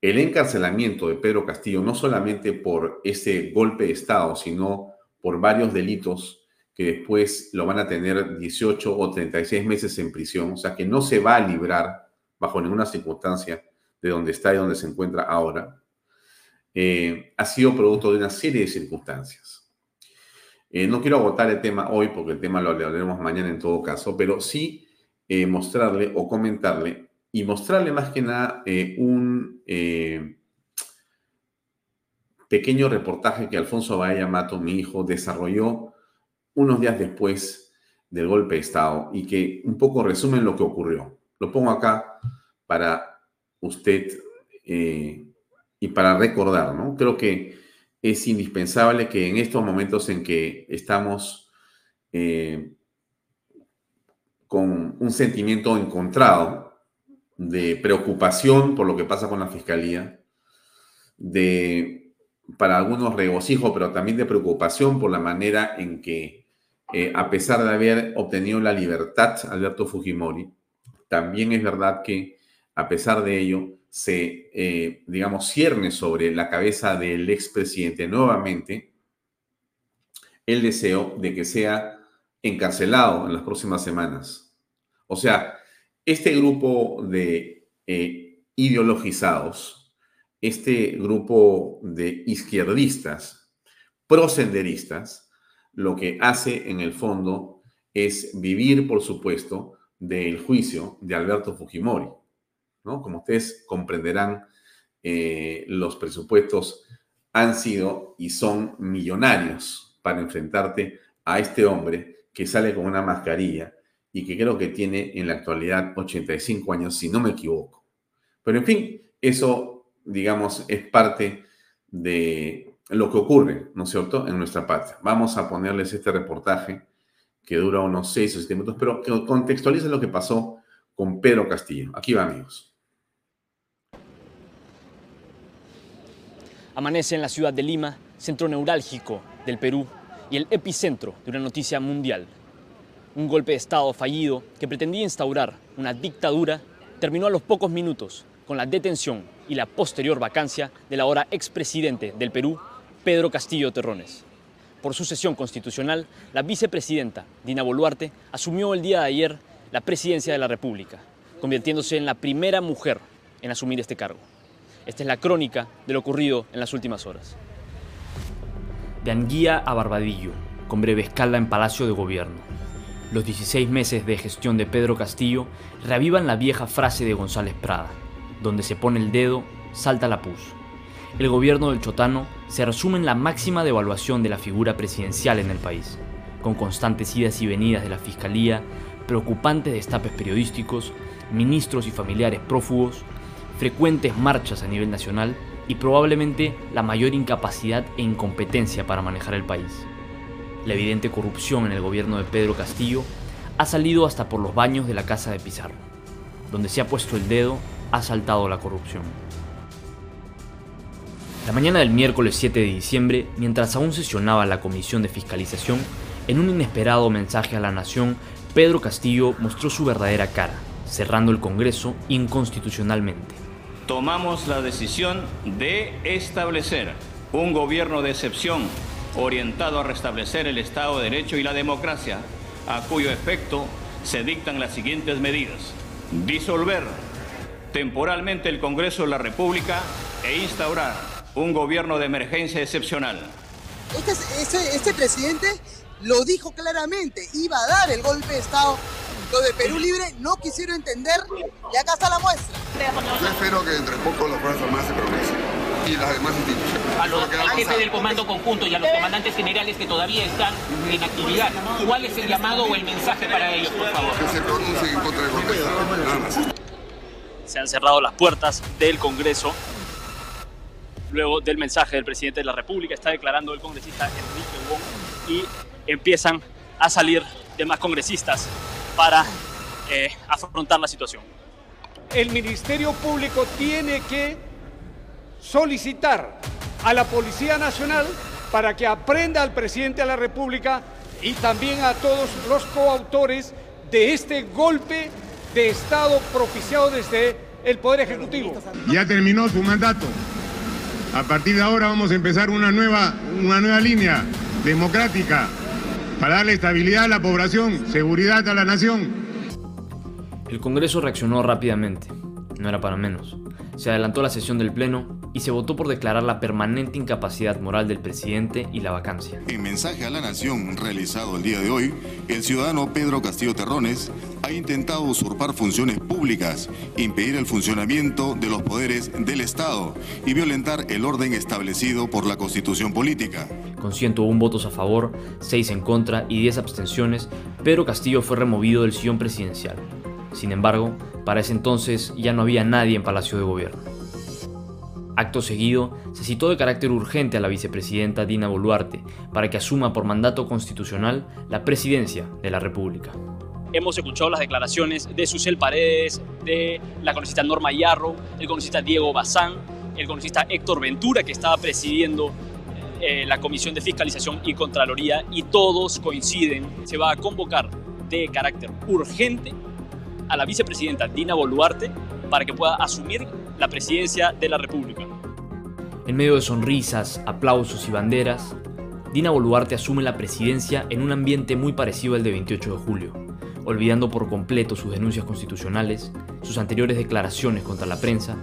El encarcelamiento de Pedro Castillo, no solamente por ese golpe de Estado, sino por varios delitos que después lo van a tener 18 o 36 meses en prisión, o sea que no se va a librar bajo ninguna circunstancia de donde está y donde se encuentra ahora, eh, ha sido producto de una serie de circunstancias. Eh, no quiero agotar el tema hoy porque el tema lo hablaremos mañana en todo caso, pero sí eh, mostrarle o comentarle y mostrarle más que nada un pequeño reportaje que Alfonso Bahía Mato, mi hijo, desarrolló unos días después del golpe de Estado y que un poco resumen lo que ocurrió. Lo pongo acá para usted eh, y para recordar, ¿no? Creo que es indispensable que en estos momentos en que estamos eh, con un sentimiento encontrado de preocupación por lo que pasa con la fiscalía, de para algunos regocijo, pero también de preocupación por la manera en que, eh, a pesar de haber obtenido la libertad Alberto Fujimori, también es verdad que a pesar de ello se, eh, digamos, cierne sobre la cabeza del expresidente nuevamente el deseo de que sea encarcelado en las próximas semanas. O sea, este grupo de eh, ideologizados, este grupo de izquierdistas, prosenderistas, lo que hace en el fondo es vivir, por supuesto, del juicio de Alberto Fujimori. ¿no? Como ustedes comprenderán, eh, los presupuestos han sido y son millonarios para enfrentarte a este hombre que sale con una mascarilla y que creo que tiene en la actualidad 85 años, si no me equivoco. Pero en fin, eso, digamos, es parte de lo que ocurre, ¿no es cierto?, en nuestra patria. Vamos a ponerles este reportaje que dura unos 6 o 7 minutos, pero que contextualiza lo que pasó con Pedro Castillo. Aquí va, amigos. Amanece en la ciudad de Lima, centro neurálgico del Perú y el epicentro de una noticia mundial. Un golpe de Estado fallido que pretendía instaurar una dictadura terminó a los pocos minutos con la detención y la posterior vacancia del ahora expresidente del Perú, Pedro Castillo Terrones. Por su sesión constitucional, la vicepresidenta Dina Boluarte asumió el día de ayer la presidencia de la República, convirtiéndose en la primera mujer en asumir este cargo. Esta es la crónica de lo ocurrido en las últimas horas. De Anguía a Barbadillo, con breve escala en Palacio de Gobierno. Los 16 meses de gestión de Pedro Castillo reavivan la vieja frase de González Prada, donde se pone el dedo, salta la pus. El gobierno del Chotano se resume en la máxima devaluación de la figura presidencial en el país, con constantes idas y venidas de la Fiscalía, preocupantes destapes periodísticos, ministros y familiares prófugos, frecuentes marchas a nivel nacional y probablemente la mayor incapacidad e incompetencia para manejar el país. La evidente corrupción en el gobierno de Pedro Castillo ha salido hasta por los baños de la casa de Pizarro. Donde se ha puesto el dedo, ha saltado la corrupción. La mañana del miércoles 7 de diciembre, mientras aún sesionaba la comisión de fiscalización, en un inesperado mensaje a la nación, Pedro Castillo mostró su verdadera cara, cerrando el Congreso inconstitucionalmente tomamos la decisión de establecer un gobierno de excepción orientado a restablecer el Estado de Derecho y la democracia, a cuyo efecto se dictan las siguientes medidas. Disolver temporalmente el Congreso de la República e instaurar un gobierno de emergencia excepcional. Este, este, este presidente lo dijo claramente, iba a dar el golpe de Estado los de Perú Libre no quisieron entender y acá está la muestra. Yo espero que entre poco las Fuerzas Armadas se progresen y las demás instituciones. A los, al jefe del comando conjunto y a los comandantes generales que todavía están en actividad, ¿cuál es el llamado o el mensaje para ellos, por favor? Que se pronuncien en contra del golpe nada más. Se han cerrado las puertas del Congreso. Luego del mensaje del presidente de la República, está declarando el congresista Enrique Wong y empiezan a salir demás congresistas para eh, afrontar la situación. El Ministerio Público tiene que solicitar a la Policía Nacional para que aprenda al presidente de la República y también a todos los coautores de este golpe de Estado propiciado desde el Poder Ejecutivo. Ya terminó su mandato. A partir de ahora vamos a empezar una nueva, una nueva línea democrática para darle estabilidad a la población, seguridad a la nación. El Congreso reaccionó rápidamente, no era para menos. Se adelantó la sesión del Pleno y se votó por declarar la permanente incapacidad moral del presidente y la vacancia. En mensaje a la nación realizado el día de hoy, el ciudadano Pedro Castillo Terrones ha intentado usurpar funciones públicas, impedir el funcionamiento de los poderes del Estado y violentar el orden establecido por la Constitución política. Con 101 votos a favor, 6 en contra y 10 abstenciones, Pedro Castillo fue removido del sillón presidencial. Sin embargo, para ese entonces ya no había nadie en Palacio de Gobierno. Acto seguido, se citó de carácter urgente a la vicepresidenta Dina Boluarte para que asuma por mandato constitucional la presidencia de la República. Hemos escuchado las declaraciones de Susel Paredes, de la congresista Norma Yarro, el congresista Diego Bazán, el congresista Héctor Ventura, que estaba presidiendo eh, la Comisión de Fiscalización y Contraloría, y todos coinciden, se va a convocar de carácter urgente a la vicepresidenta Dina Boluarte para que pueda asumir la presidencia de la República. En medio de sonrisas, aplausos y banderas, Dina Boluarte asume la presidencia en un ambiente muy parecido al de 28 de julio, olvidando por completo sus denuncias constitucionales, sus anteriores declaraciones contra la prensa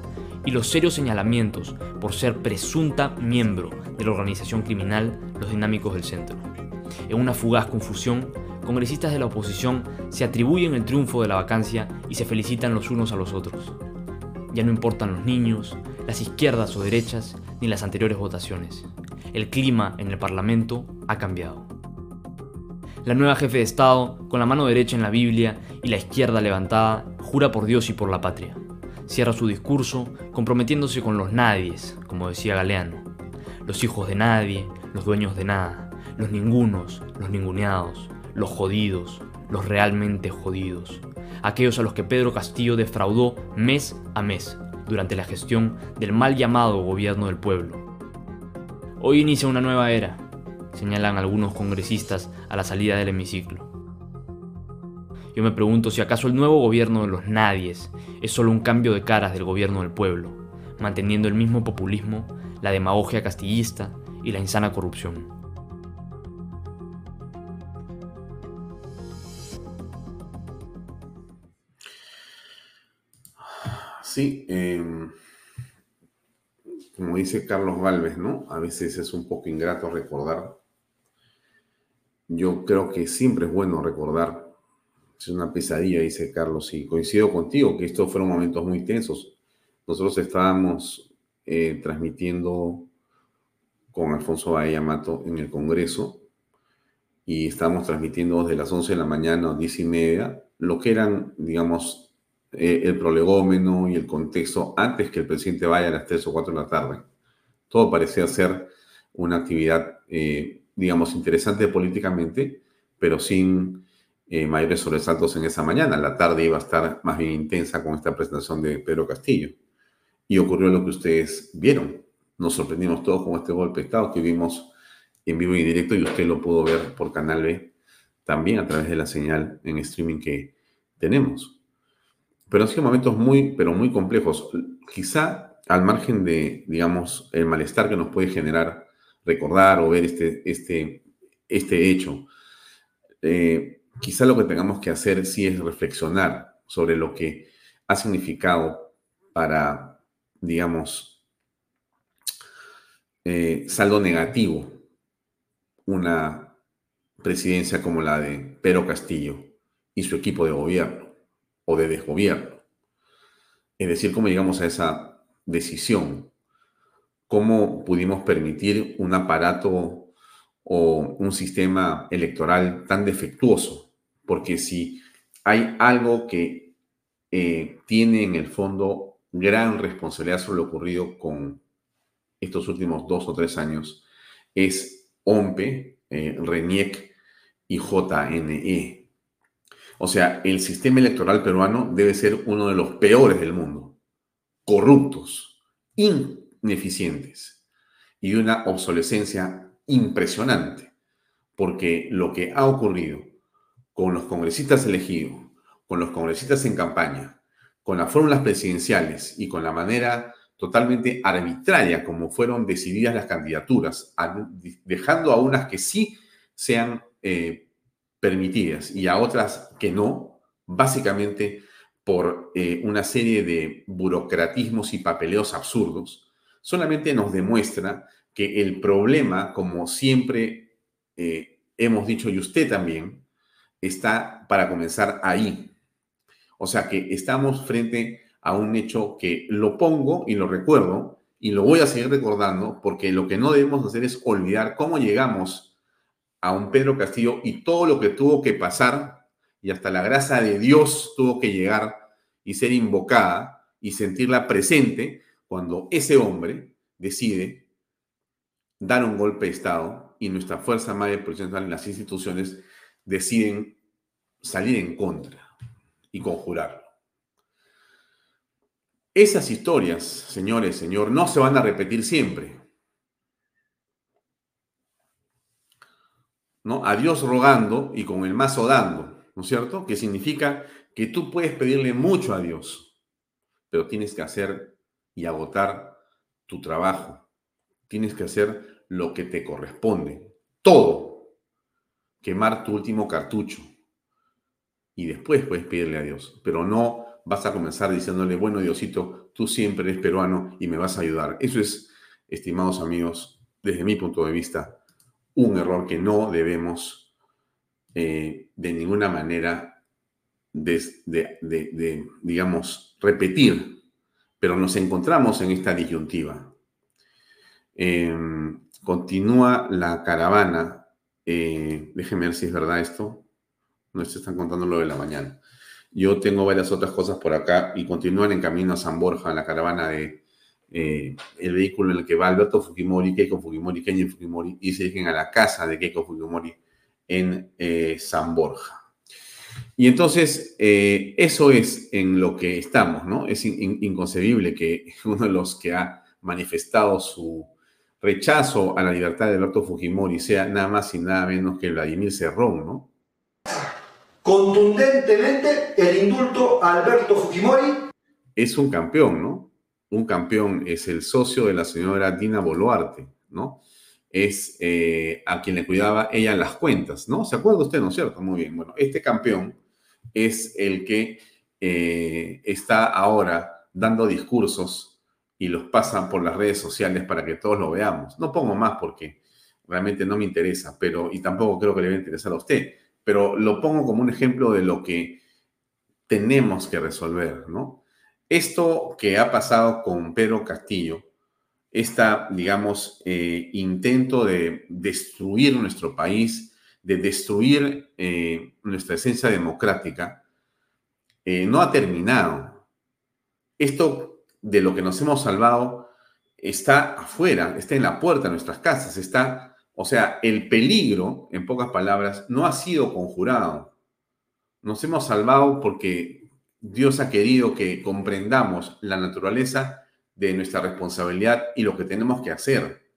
y los serios señalamientos por ser presunta miembro de la organización criminal Los Dinámicos del Centro. En una fugaz confusión, congresistas de la oposición se atribuyen el triunfo de la vacancia y se felicitan los unos a los otros. Ya no importan los niños, las izquierdas o derechas, ni las anteriores votaciones. El clima en el Parlamento ha cambiado. La nueva jefe de Estado, con la mano derecha en la Biblia y la izquierda levantada, jura por Dios y por la patria. Cierra su discurso comprometiéndose con los nadies, como decía Galeano. Los hijos de nadie, los dueños de nada, los ningunos, los ninguneados, los jodidos, los realmente jodidos, aquellos a los que Pedro Castillo defraudó mes a mes durante la gestión del mal llamado gobierno del pueblo. Hoy inicia una nueva era, señalan algunos congresistas a la salida del hemiciclo. Yo me pregunto si acaso el nuevo gobierno de los nadies es solo un cambio de caras del gobierno del pueblo, manteniendo el mismo populismo, la demagogia castillista y la insana corrupción. Sí, em, como dice Carlos Galvez, ¿no? A veces es un poco ingrato recordar. Yo creo que siempre es bueno recordar. Es una pesadilla, dice Carlos, y coincido contigo que estos fueron momentos muy tensos. Nosotros estábamos eh, transmitiendo con Alfonso Bahía Mato en el Congreso y estábamos transmitiendo desde las 11 de la mañana a 10 y media lo que eran, digamos, eh, el prolegómeno y el contexto antes que el presidente vaya a las 3 o 4 de la tarde. Todo parecía ser una actividad, eh, digamos, interesante políticamente, pero sin eh, mayores sobresaltos en esa mañana. La tarde iba a estar más bien intensa con esta presentación de Pedro Castillo. Y ocurrió lo que ustedes vieron. Nos sorprendimos todos con este golpe de Estado que vimos en vivo y en directo y usted lo pudo ver por Canal B también a través de la señal en streaming que tenemos pero han sido momentos muy, pero muy complejos. Quizá al margen de, digamos, el malestar que nos puede generar recordar o ver este, este, este hecho, eh, quizá lo que tengamos que hacer sí es reflexionar sobre lo que ha significado para, digamos, eh, saldo negativo una presidencia como la de Pedro Castillo y su equipo de gobierno o de desgobierno. Es decir, cómo llegamos a esa decisión, cómo pudimos permitir un aparato o un sistema electoral tan defectuoso, porque si hay algo que eh, tiene en el fondo gran responsabilidad sobre lo ocurrido con estos últimos dos o tres años, es OMPE, eh, RENIEC y JNE, o sea, el sistema electoral peruano debe ser uno de los peores del mundo, corruptos, ineficientes y una obsolescencia impresionante, porque lo que ha ocurrido con los congresistas elegidos, con los congresistas en campaña, con las fórmulas presidenciales y con la manera totalmente arbitraria como fueron decididas las candidaturas, dejando a unas que sí sean eh, permitidas y a otras que no, básicamente por eh, una serie de burocratismos y papeleos absurdos, solamente nos demuestra que el problema, como siempre eh, hemos dicho y usted también, está para comenzar ahí. O sea que estamos frente a un hecho que lo pongo y lo recuerdo y lo voy a seguir recordando porque lo que no debemos hacer es olvidar cómo llegamos a un Pedro Castillo y todo lo que tuvo que pasar y hasta la gracia de Dios tuvo que llegar y ser invocada y sentirla presente cuando ese hombre decide dar un golpe de Estado y nuestra Fuerza Armada en las instituciones deciden salir en contra y conjurarlo. Esas historias, señores, señor, no se van a repetir siempre. ¿No? A Dios rogando y con el mazo dando, ¿no es cierto? Que significa que tú puedes pedirle mucho a Dios, pero tienes que hacer y agotar tu trabajo. Tienes que hacer lo que te corresponde. Todo. Quemar tu último cartucho. Y después puedes pedirle a Dios, pero no vas a comenzar diciéndole, bueno, Diosito, tú siempre eres peruano y me vas a ayudar. Eso es, estimados amigos, desde mi punto de vista, un error que no debemos eh, de ninguna manera, de, digamos, repetir, pero nos encontramos en esta disyuntiva. Em, continúa la caravana, eh, déjenme ver si es verdad esto, no se están contando lo de la mañana. Yo tengo varias otras cosas por acá y continúan en camino a San Borja, la caravana de eh, el vehículo en el que va Alberto Fujimori, Keiko Fujimori, Kenji Fujimori, y se dirigen a la casa de Keiko Fujimori en eh, San Borja. Y entonces, eh, eso es en lo que estamos, ¿no? Es inconcebible que uno de los que ha manifestado su rechazo a la libertad de Alberto Fujimori sea nada más y nada menos que Vladimir Cerrón, ¿no? Contundentemente, el indulto a Alberto Fujimori. Es un campeón, ¿no? Un campeón es el socio de la señora Dina Boluarte, ¿no? Es eh, a quien le cuidaba ella las cuentas, ¿no? ¿Se acuerda usted, no es cierto? Muy bien. Bueno, este campeón es el que eh, está ahora dando discursos y los pasan por las redes sociales para que todos lo veamos. No pongo más porque realmente no me interesa, pero y tampoco creo que le va a interesar a usted, pero lo pongo como un ejemplo de lo que tenemos que resolver, ¿no? Esto que ha pasado con Pedro Castillo, este, digamos, eh, intento de destruir nuestro país, de destruir eh, nuestra esencia democrática, eh, no ha terminado. Esto de lo que nos hemos salvado está afuera, está en la puerta de nuestras casas, está, o sea, el peligro, en pocas palabras, no ha sido conjurado. Nos hemos salvado porque Dios ha querido que comprendamos la naturaleza de nuestra responsabilidad y lo que tenemos que hacer.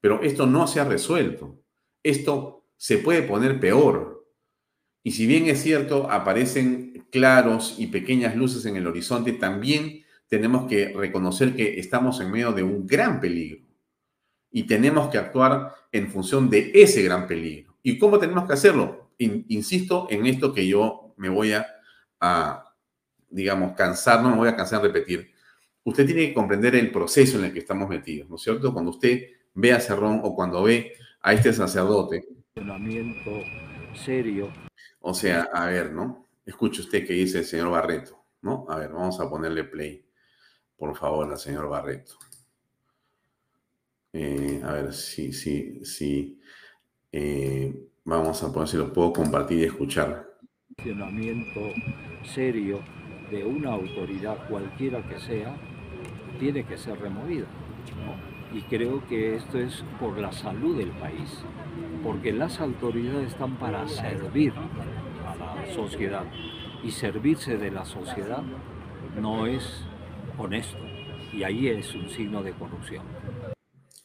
Pero esto no se ha resuelto. Esto se puede poner peor. Y si bien es cierto, aparecen claros y pequeñas luces en el horizonte, también tenemos que reconocer que estamos en medio de un gran peligro. Y tenemos que actuar en función de ese gran peligro. ¿Y cómo tenemos que hacerlo? insisto en esto que yo me voy a, digamos, cansar, no me voy a cansar de repetir, usted tiene que comprender el proceso en el que estamos metidos, ¿no es cierto? Cuando usted ve a Cerrón o cuando ve a este sacerdote. serio. O sea, a ver, ¿no? Escuche usted qué dice el señor Barreto, ¿no? A ver, vamos a ponerle play, por favor, al señor Barreto. Eh, a ver, sí, sí, sí. Eh, vamos a poner si lo puedo compartir y escuchar. Funcionamiento serio de una autoridad cualquiera que sea tiene que ser removida. Y creo que esto es por la salud del país, porque las autoridades están para servir a la sociedad y servirse de la sociedad no es honesto y ahí es un signo de corrupción.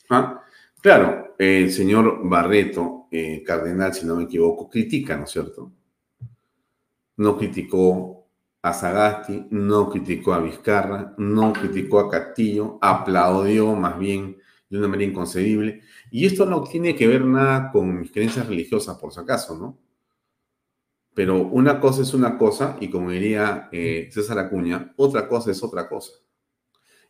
Ah, claro, el señor Barreto, eh, cardenal, si no me equivoco, critica, ¿no es cierto? No criticó a Sagasti, no criticó a Vizcarra, no criticó a Castillo, aplaudió más bien de una manera inconcebible. Y esto no tiene que ver nada con mis creencias religiosas, por si acaso, ¿no? Pero una cosa es una cosa, y como diría eh, César Acuña, otra cosa es otra cosa.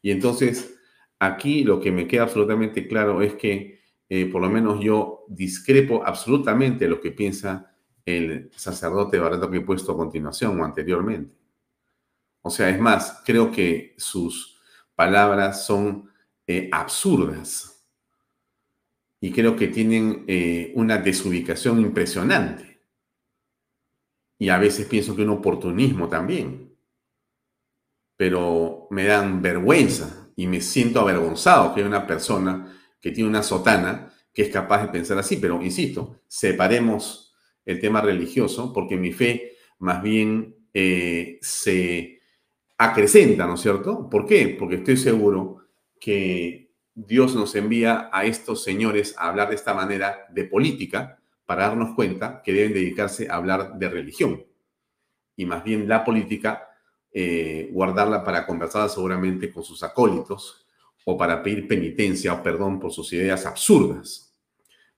Y entonces, aquí lo que me queda absolutamente claro es que, eh, por lo menos yo discrepo absolutamente de lo que piensa el sacerdote Barreto que he puesto a continuación o anteriormente. O sea, es más, creo que sus palabras son eh, absurdas y creo que tienen eh, una desubicación impresionante. Y a veces pienso que un oportunismo también. Pero me dan vergüenza y me siento avergonzado que hay una persona que tiene una sotana que es capaz de pensar así. Pero, insisto, separemos el tema religioso porque mi fe más bien eh, se acrecenta, ¿no es cierto? ¿Por qué? Porque estoy seguro que Dios nos envía a estos señores a hablar de esta manera de política para darnos cuenta que deben dedicarse a hablar de religión. y más bien la política, eh, guardarla para conversar seguramente con sus acólitos o para pedir penitencia o perdón por sus ideas absurdas.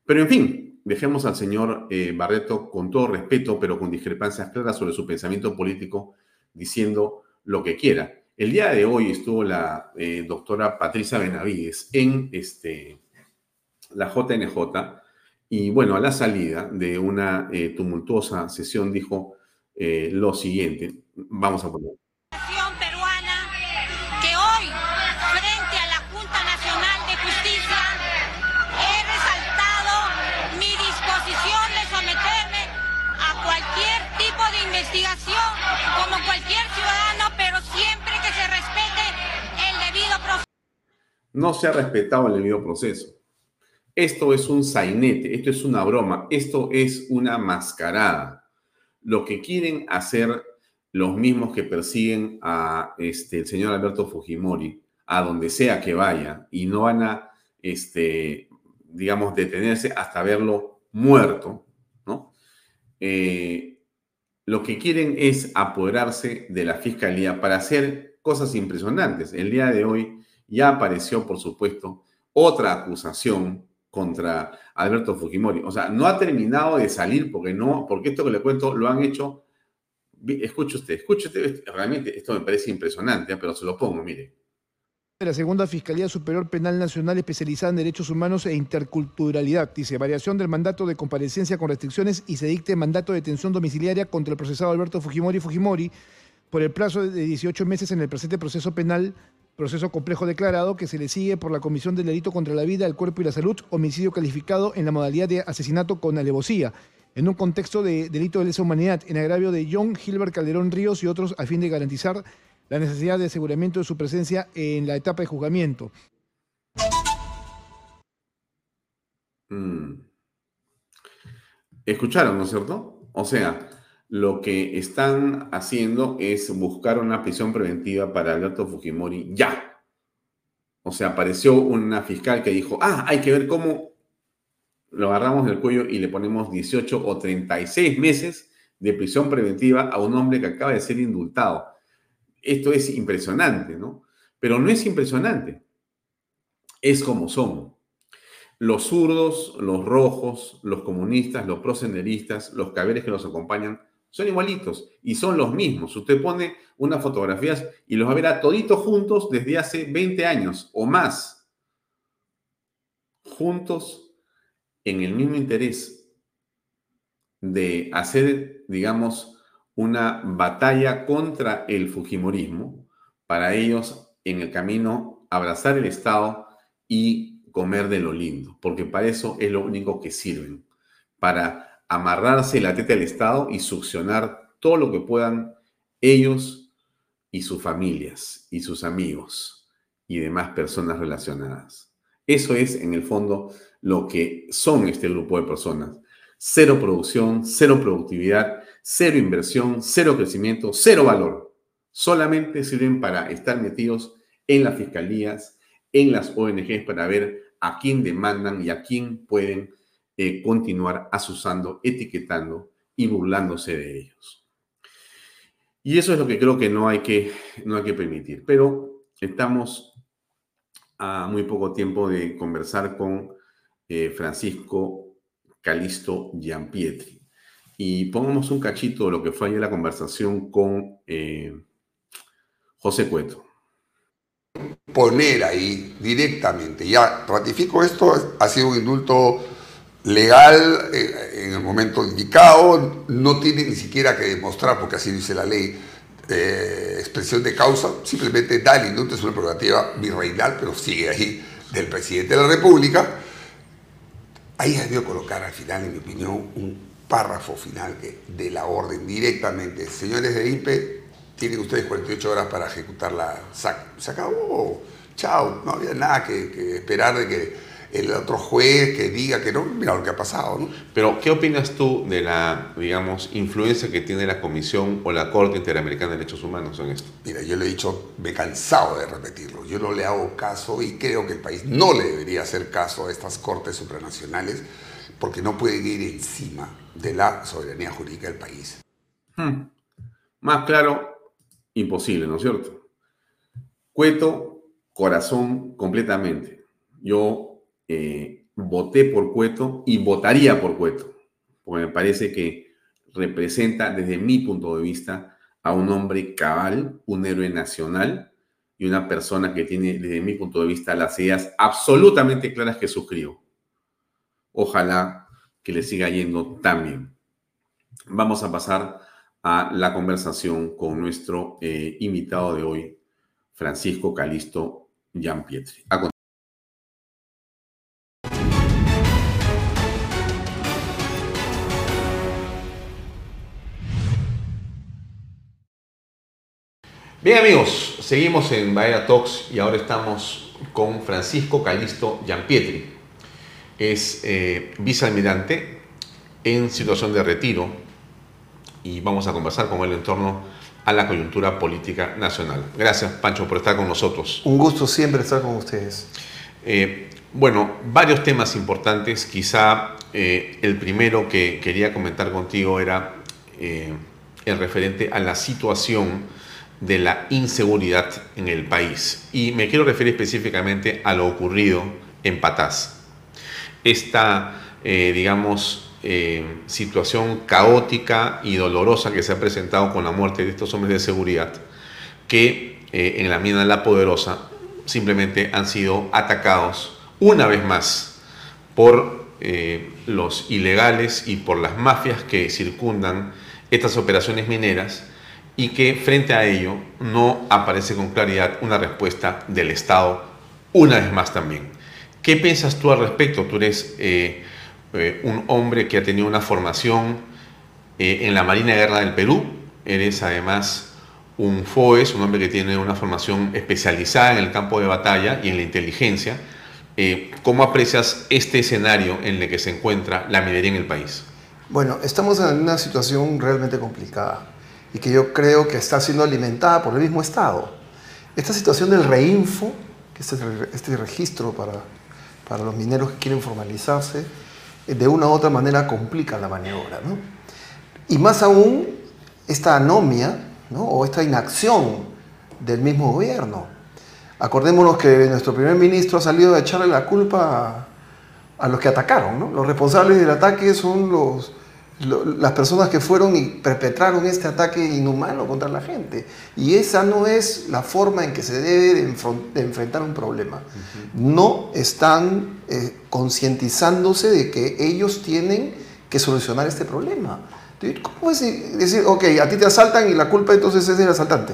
Pero en fin, dejemos al señor eh, Barreto con todo respeto, pero con discrepancias claras sobre su pensamiento político, diciendo lo que quiera. El día de hoy estuvo la eh, doctora Patricia Benavides en este, la JNJ y bueno, a la salida de una eh, tumultuosa sesión dijo lo siguiente. Vamos a poner. No se ha respetado el debido proceso. Esto es un sainete, esto es una broma, esto es una mascarada. Lo que quieren hacer los mismos que persiguen a este, el señor Alberto Fujimori, a donde sea que vaya, y no van a, este, digamos, detenerse hasta verlo muerto, ¿no? Eh, lo que quieren es apoderarse de la fiscalía para hacer cosas impresionantes. El día de hoy ya apareció, por supuesto, otra acusación contra Alberto Fujimori. O sea, no ha terminado de salir porque no, porque esto que le cuento lo han hecho. Escuche usted, escuche usted, realmente esto me parece impresionante, ¿eh? pero se lo pongo, mire la Segunda Fiscalía Superior Penal Nacional especializada en Derechos Humanos e Interculturalidad. Dice, variación del mandato de comparecencia con restricciones y se dicte mandato de detención domiciliaria contra el procesado Alberto Fujimori Fujimori por el plazo de 18 meses en el presente proceso penal, proceso complejo declarado que se le sigue por la comisión del delito contra la vida, el cuerpo y la salud, homicidio calificado en la modalidad de asesinato con alevosía en un contexto de delito de lesa humanidad, en agravio de John Gilbert Calderón Ríos y otros a fin de garantizar la necesidad de aseguramiento de su presencia en la etapa de juzgamiento. Mm. Escucharon, ¿no es cierto? O sea, lo que están haciendo es buscar una prisión preventiva para Alberto Fujimori ya. O sea, apareció una fiscal que dijo, ah, hay que ver cómo lo agarramos del cuello y le ponemos 18 o 36 meses de prisión preventiva a un hombre que acaba de ser indultado esto es impresionante, ¿no? Pero no es impresionante, es como son. Los zurdos, los rojos, los comunistas, los prosenderistas, los caberes que los acompañan, son igualitos y son los mismos. Usted pone unas fotografías y los va a ver a toditos juntos desde hace 20 años o más. Juntos en el mismo interés de hacer, digamos, una batalla contra el Fujimorismo, para ellos en el camino abrazar el Estado y comer de lo lindo, porque para eso es lo único que sirven, para amarrarse la teta del Estado y succionar todo lo que puedan ellos y sus familias y sus amigos y demás personas relacionadas. Eso es, en el fondo, lo que son este grupo de personas. Cero producción, cero productividad cero inversión, cero crecimiento, cero valor. Solamente sirven para estar metidos en las fiscalías, en las ONGs para ver a quién demandan y a quién pueden eh, continuar asusando, etiquetando y burlándose de ellos. Y eso es lo que creo que no hay que, no hay que permitir. Pero estamos a muy poco tiempo de conversar con eh, Francisco Calisto Giampietri y pongamos un cachito de lo que fue ayer la conversación con eh, José Cueto. Poner ahí directamente, ya ratifico esto, ha sido un indulto legal eh, en el momento indicado, no tiene ni siquiera que demostrar, porque así dice la ley, eh, expresión de causa, simplemente da el indulto, es una prerrogativa virreinal, pero sigue ahí del presidente de la República. Ahí debió colocar al final, en mi opinión, un párrafo final que, de la orden directamente. Señores de IPE, tienen ustedes 48 horas para ejecutarla. Se acabó. Chao. No había nada que, esperar de que el otro juez que diga que no, mira lo que ha pasado, ¿no? Pero, ¿qué opinas tú de la, digamos, influencia que tiene la Comisión o la Corte Interamericana de Derechos Humanos en esto? Mira, yo le he dicho, me he cansado de repetirlo. Yo no le hago caso y creo que el país no le debería hacer caso a estas cortes supranacionales porque no pueden ir encima de la soberanía jurídica del país. Hmm. Más claro, imposible, ¿no es cierto? Cueto, corazón completamente. Yo eh, voté por Cueto y votaría por Cueto, porque me parece que representa desde mi punto de vista a un hombre cabal, un héroe nacional y una persona que tiene desde mi punto de vista las ideas absolutamente claras que suscribo. Ojalá que le siga yendo tan bien. Vamos a pasar a la conversación con nuestro eh, invitado de hoy, Francisco Calisto Gianpietri. Bien amigos, seguimos en Bahía Talks y ahora estamos con Francisco Calisto Gianpietri. Es eh, vicealmirante en situación de retiro y vamos a conversar con él en torno a la coyuntura política nacional. Gracias Pancho por estar con nosotros. Un gusto siempre estar con ustedes. Eh, bueno, varios temas importantes. Quizá eh, el primero que quería comentar contigo era el referente a la situación de la inseguridad en el país. Y me quiero referir específicamente a lo ocurrido en Patás. Esta, eh, digamos, eh, situación caótica y dolorosa que se ha presentado con la muerte de estos hombres de seguridad, que eh, en la mina La Poderosa simplemente han sido atacados una vez más por los ilegales y por las mafias que circundan estas operaciones mineras y que frente a ello no aparece con claridad una respuesta del Estado una vez más también. ¿Qué piensas tú al respecto? Tú eres eh, eh, un hombre que ha tenido una formación eh, en la Marina de Guerra del Perú, eres además un FOES, un hombre que tiene una formación especializada en el campo de batalla y en la inteligencia. ¿Cómo aprecias este escenario en el que se encuentra la minería en el país? Bueno, estamos en una situación realmente complicada y que yo creo que está siendo alimentada por el mismo Estado. Esta situación del reinfo, que es este registro para, para los mineros que quieren formalizarse, eh, de una u otra manera complica la maniobra. ¿no? Y más aún, esta anomia ¿no? o esta inacción del mismo gobierno. Acordémonos que nuestro primer ministro ha salido a echarle la culpa a, a los que atacaron. ¿no? Los responsables del ataque son los, las personas que fueron y perpetraron este ataque inhumano contra la gente. Y esa no es la forma en que se debe de, enfrentar un problema. No están eh, concientizándose de que ellos tienen que solucionar este problema. ¿Cómo es decir, ok, a ti te asaltan y la culpa entonces es del asaltante?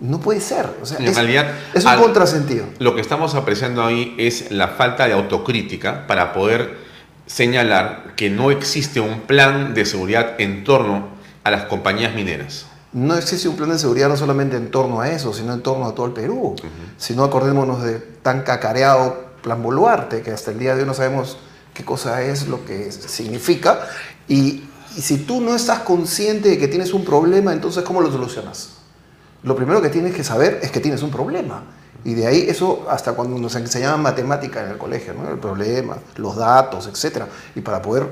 No puede ser. O sea, es, realidad, es un contrasentido. Lo que estamos apreciando ahí es la falta de autocrítica para poder señalar que no existe un plan de seguridad en torno a las compañías mineras. No existe un plan de seguridad no solamente en torno a eso, sino en torno a todo el Perú. Si no, acordémonos de tan cacareado Plan Boluarte, que hasta el día de hoy no sabemos qué cosa es, lo que significa. Y, y si tú no estás consciente de que tienes un problema, entonces ¿cómo lo solucionas? Lo primero que tienes que saber es que tienes un problema. Y de ahí eso hasta cuando nos enseñaban matemática en el colegio, ¿no? el problema, los datos, etc. Y para poder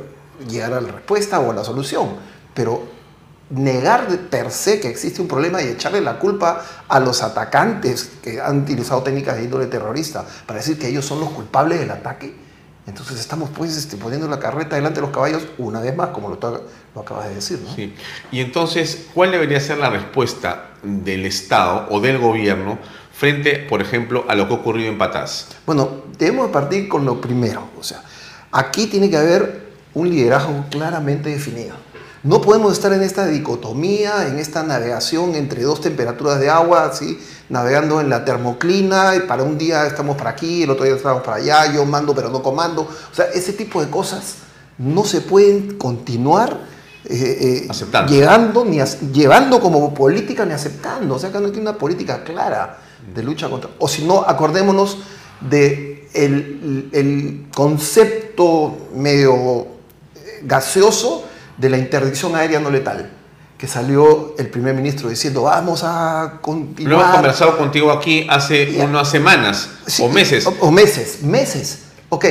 llegar a la respuesta o a la solución. Pero negar de per se que existe un problema y echarle la culpa a los atacantes que han utilizado técnicas de índole terrorista para decir que ellos son los culpables del ataque, entonces estamos pues este, poniendo la carreta delante de los caballos una vez más, como lo, lo acabas de decir. ¿no? Sí. Y entonces, ¿cuál debería ser la respuesta del Estado o del gobierno frente, por ejemplo, a lo que ha ocurrido en Patás? Bueno, debemos partir con lo primero. O sea, aquí tiene que haber un liderazgo claramente definido. No podemos estar en esta dicotomía, en esta navegación entre dos temperaturas de agua, ¿sí? navegando en la termoclina, y para un día estamos para aquí, el otro día estamos para allá, yo mando pero no comando. O sea, ese tipo de cosas no se pueden continuar eh, eh, llegando, ni llevando como política ni aceptando. O sea, que no tiene una política clara de lucha contra... O si no, acordémonos de el, concepto medio gaseoso de la interdicción aérea no letal, que salió el primer ministro diciendo, vamos a continuar... Lo hemos conversado contigo aquí hace unas semanas o meses. O, meses, meses. Ok,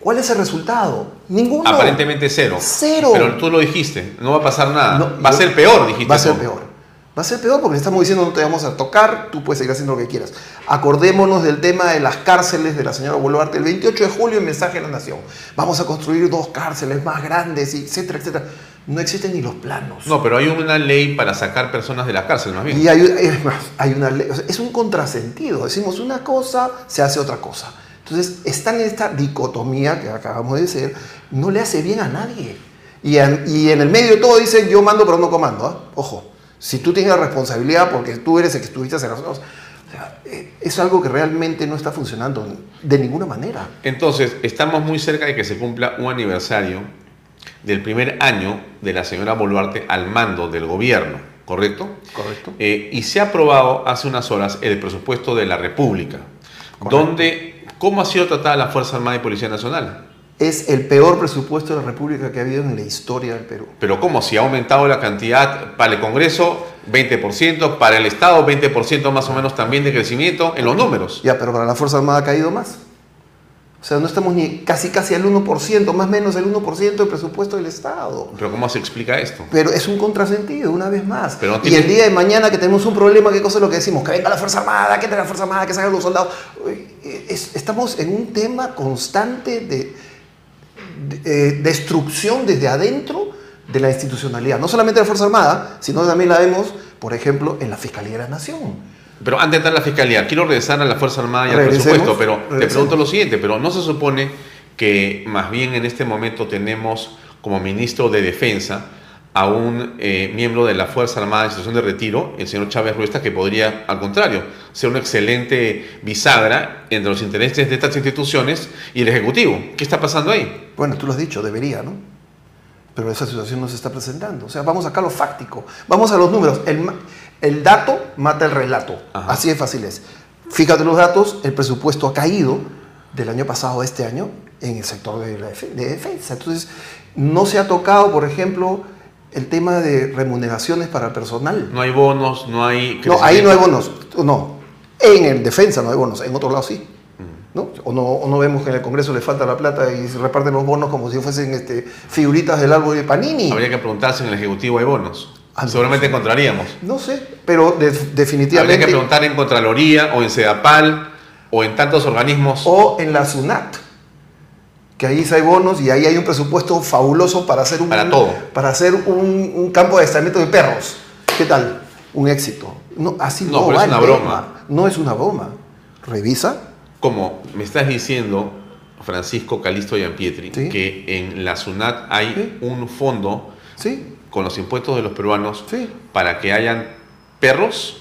¿cuál es el resultado? Ninguno. Aparentemente cero. Cero. Pero tú lo dijiste, no va a pasar nada. va a ser peor, dijiste. Va a ser peor Va a ser peor porque le estamos diciendo no te vamos a tocar, tú puedes seguir haciendo lo que quieras. Acordémonos del tema de las cárceles de la señora Boluarte. El 28 de julio, en mensaje a la Nación. Vamos a construir dos cárceles más grandes, etcétera, etcétera. No existen ni los planos. No, pero hay una ley para sacar personas de la cárcel, más bien. Y hay, es más, hay una ley, o sea, es un contrasentido. Decimos una cosa, se hace otra cosa. Entonces, están en esta dicotomía que acabamos de decir, no le hace bien a nadie. Y en, y en el medio de todo dicen, yo mando pero no comando. ¿ah? Ojo, si tú tienes la responsabilidad porque tú eres el que estuviste en las cosas, o sea, es algo que realmente no está funcionando de ninguna manera. Entonces, estamos muy cerca de que se cumpla un aniversario del primer año de la señora Boluarte al mando del gobierno, ¿correcto? Correcto. Eh, y se ha aprobado hace unas horas el presupuesto de la República, donde, ¿cómo ha sido tratada la Fuerza Armada y Policía Nacional? Es el peor presupuesto de la República que ha habido en la historia del Perú. Pero ¿cómo? Si ha aumentado la cantidad para el Congreso 20%, para el Estado 20% más o menos también de crecimiento en los números. Ya, pero para la Fuerza Armada ha caído más. O sea, no estamos ni casi casi al 1%, más o menos el 1% del presupuesto del Estado. Pero ¿cómo se explica esto? Pero es un contrasentido, una vez más. Pero no Y el día de mañana que tenemos un problema, ¿qué cosa es lo que decimos? Que venga la Fuerza Armada, que venga la Fuerza Armada, que salgan los soldados. Estamos en un tema constante de, eh, destrucción desde adentro de la institucionalidad. No solamente de la Fuerza Armada, sino también la vemos, por ejemplo, en la Fiscalía de la Nación. Pero antes de entrar a la Fiscalía, quiero regresar a la Fuerza Armada y al presupuesto, pero te pregunto lo siguiente, pero ¿no se supone que más bien en este momento tenemos como ministro de Defensa a un eh, miembro de la Fuerza Armada en situación de retiro, el señor Chávez Ruesta, que podría, al contrario, ser una excelente bisagra entre los intereses de estas instituciones y el Ejecutivo? ¿Qué está pasando ahí? Bueno, tú lo has dicho, debería, ¿no? Pero esa situación no se está presentando. O sea, vamos acá a lo fáctico. Vamos a los números. El, el dato mata el relato. Así de fácil es. Fíjate los datos, el presupuesto ha caído del año pasado a este año en el sector de, la defe- de defensa. Entonces, no se ha tocado, por ejemplo, el tema de remuneraciones para el personal. No hay bonos, no hay... No, ahí no hay bonos. No. En el defensa no hay bonos. En otro lado sí. ¿no? O, no, o no vemos que en el Congreso le falta la plata y se reparten los bonos como si fuesen este, figuritas del árbol de Panini. Habría que preguntarse en el Ejecutivo hay bonos. Seguramente encontraríamos. No sé, pero de- Habría definitivamente... que preguntar en Contraloría o en Sedapal o en tantos organismos. O en la SUNAT, que ahí sí hay bonos y ahí hay un presupuesto fabuloso para hacer un, Para todo. para hacer un, un campo de adiestramiento de perros. ¿Qué tal? Un éxito. No, así No, no, pero va es una broma. No es una broma. Revisa. Como me estás diciendo, Francisco Calisto Pietri, que en la SUNAT hay un fondo con los impuestos de los peruanos para que hayan perros,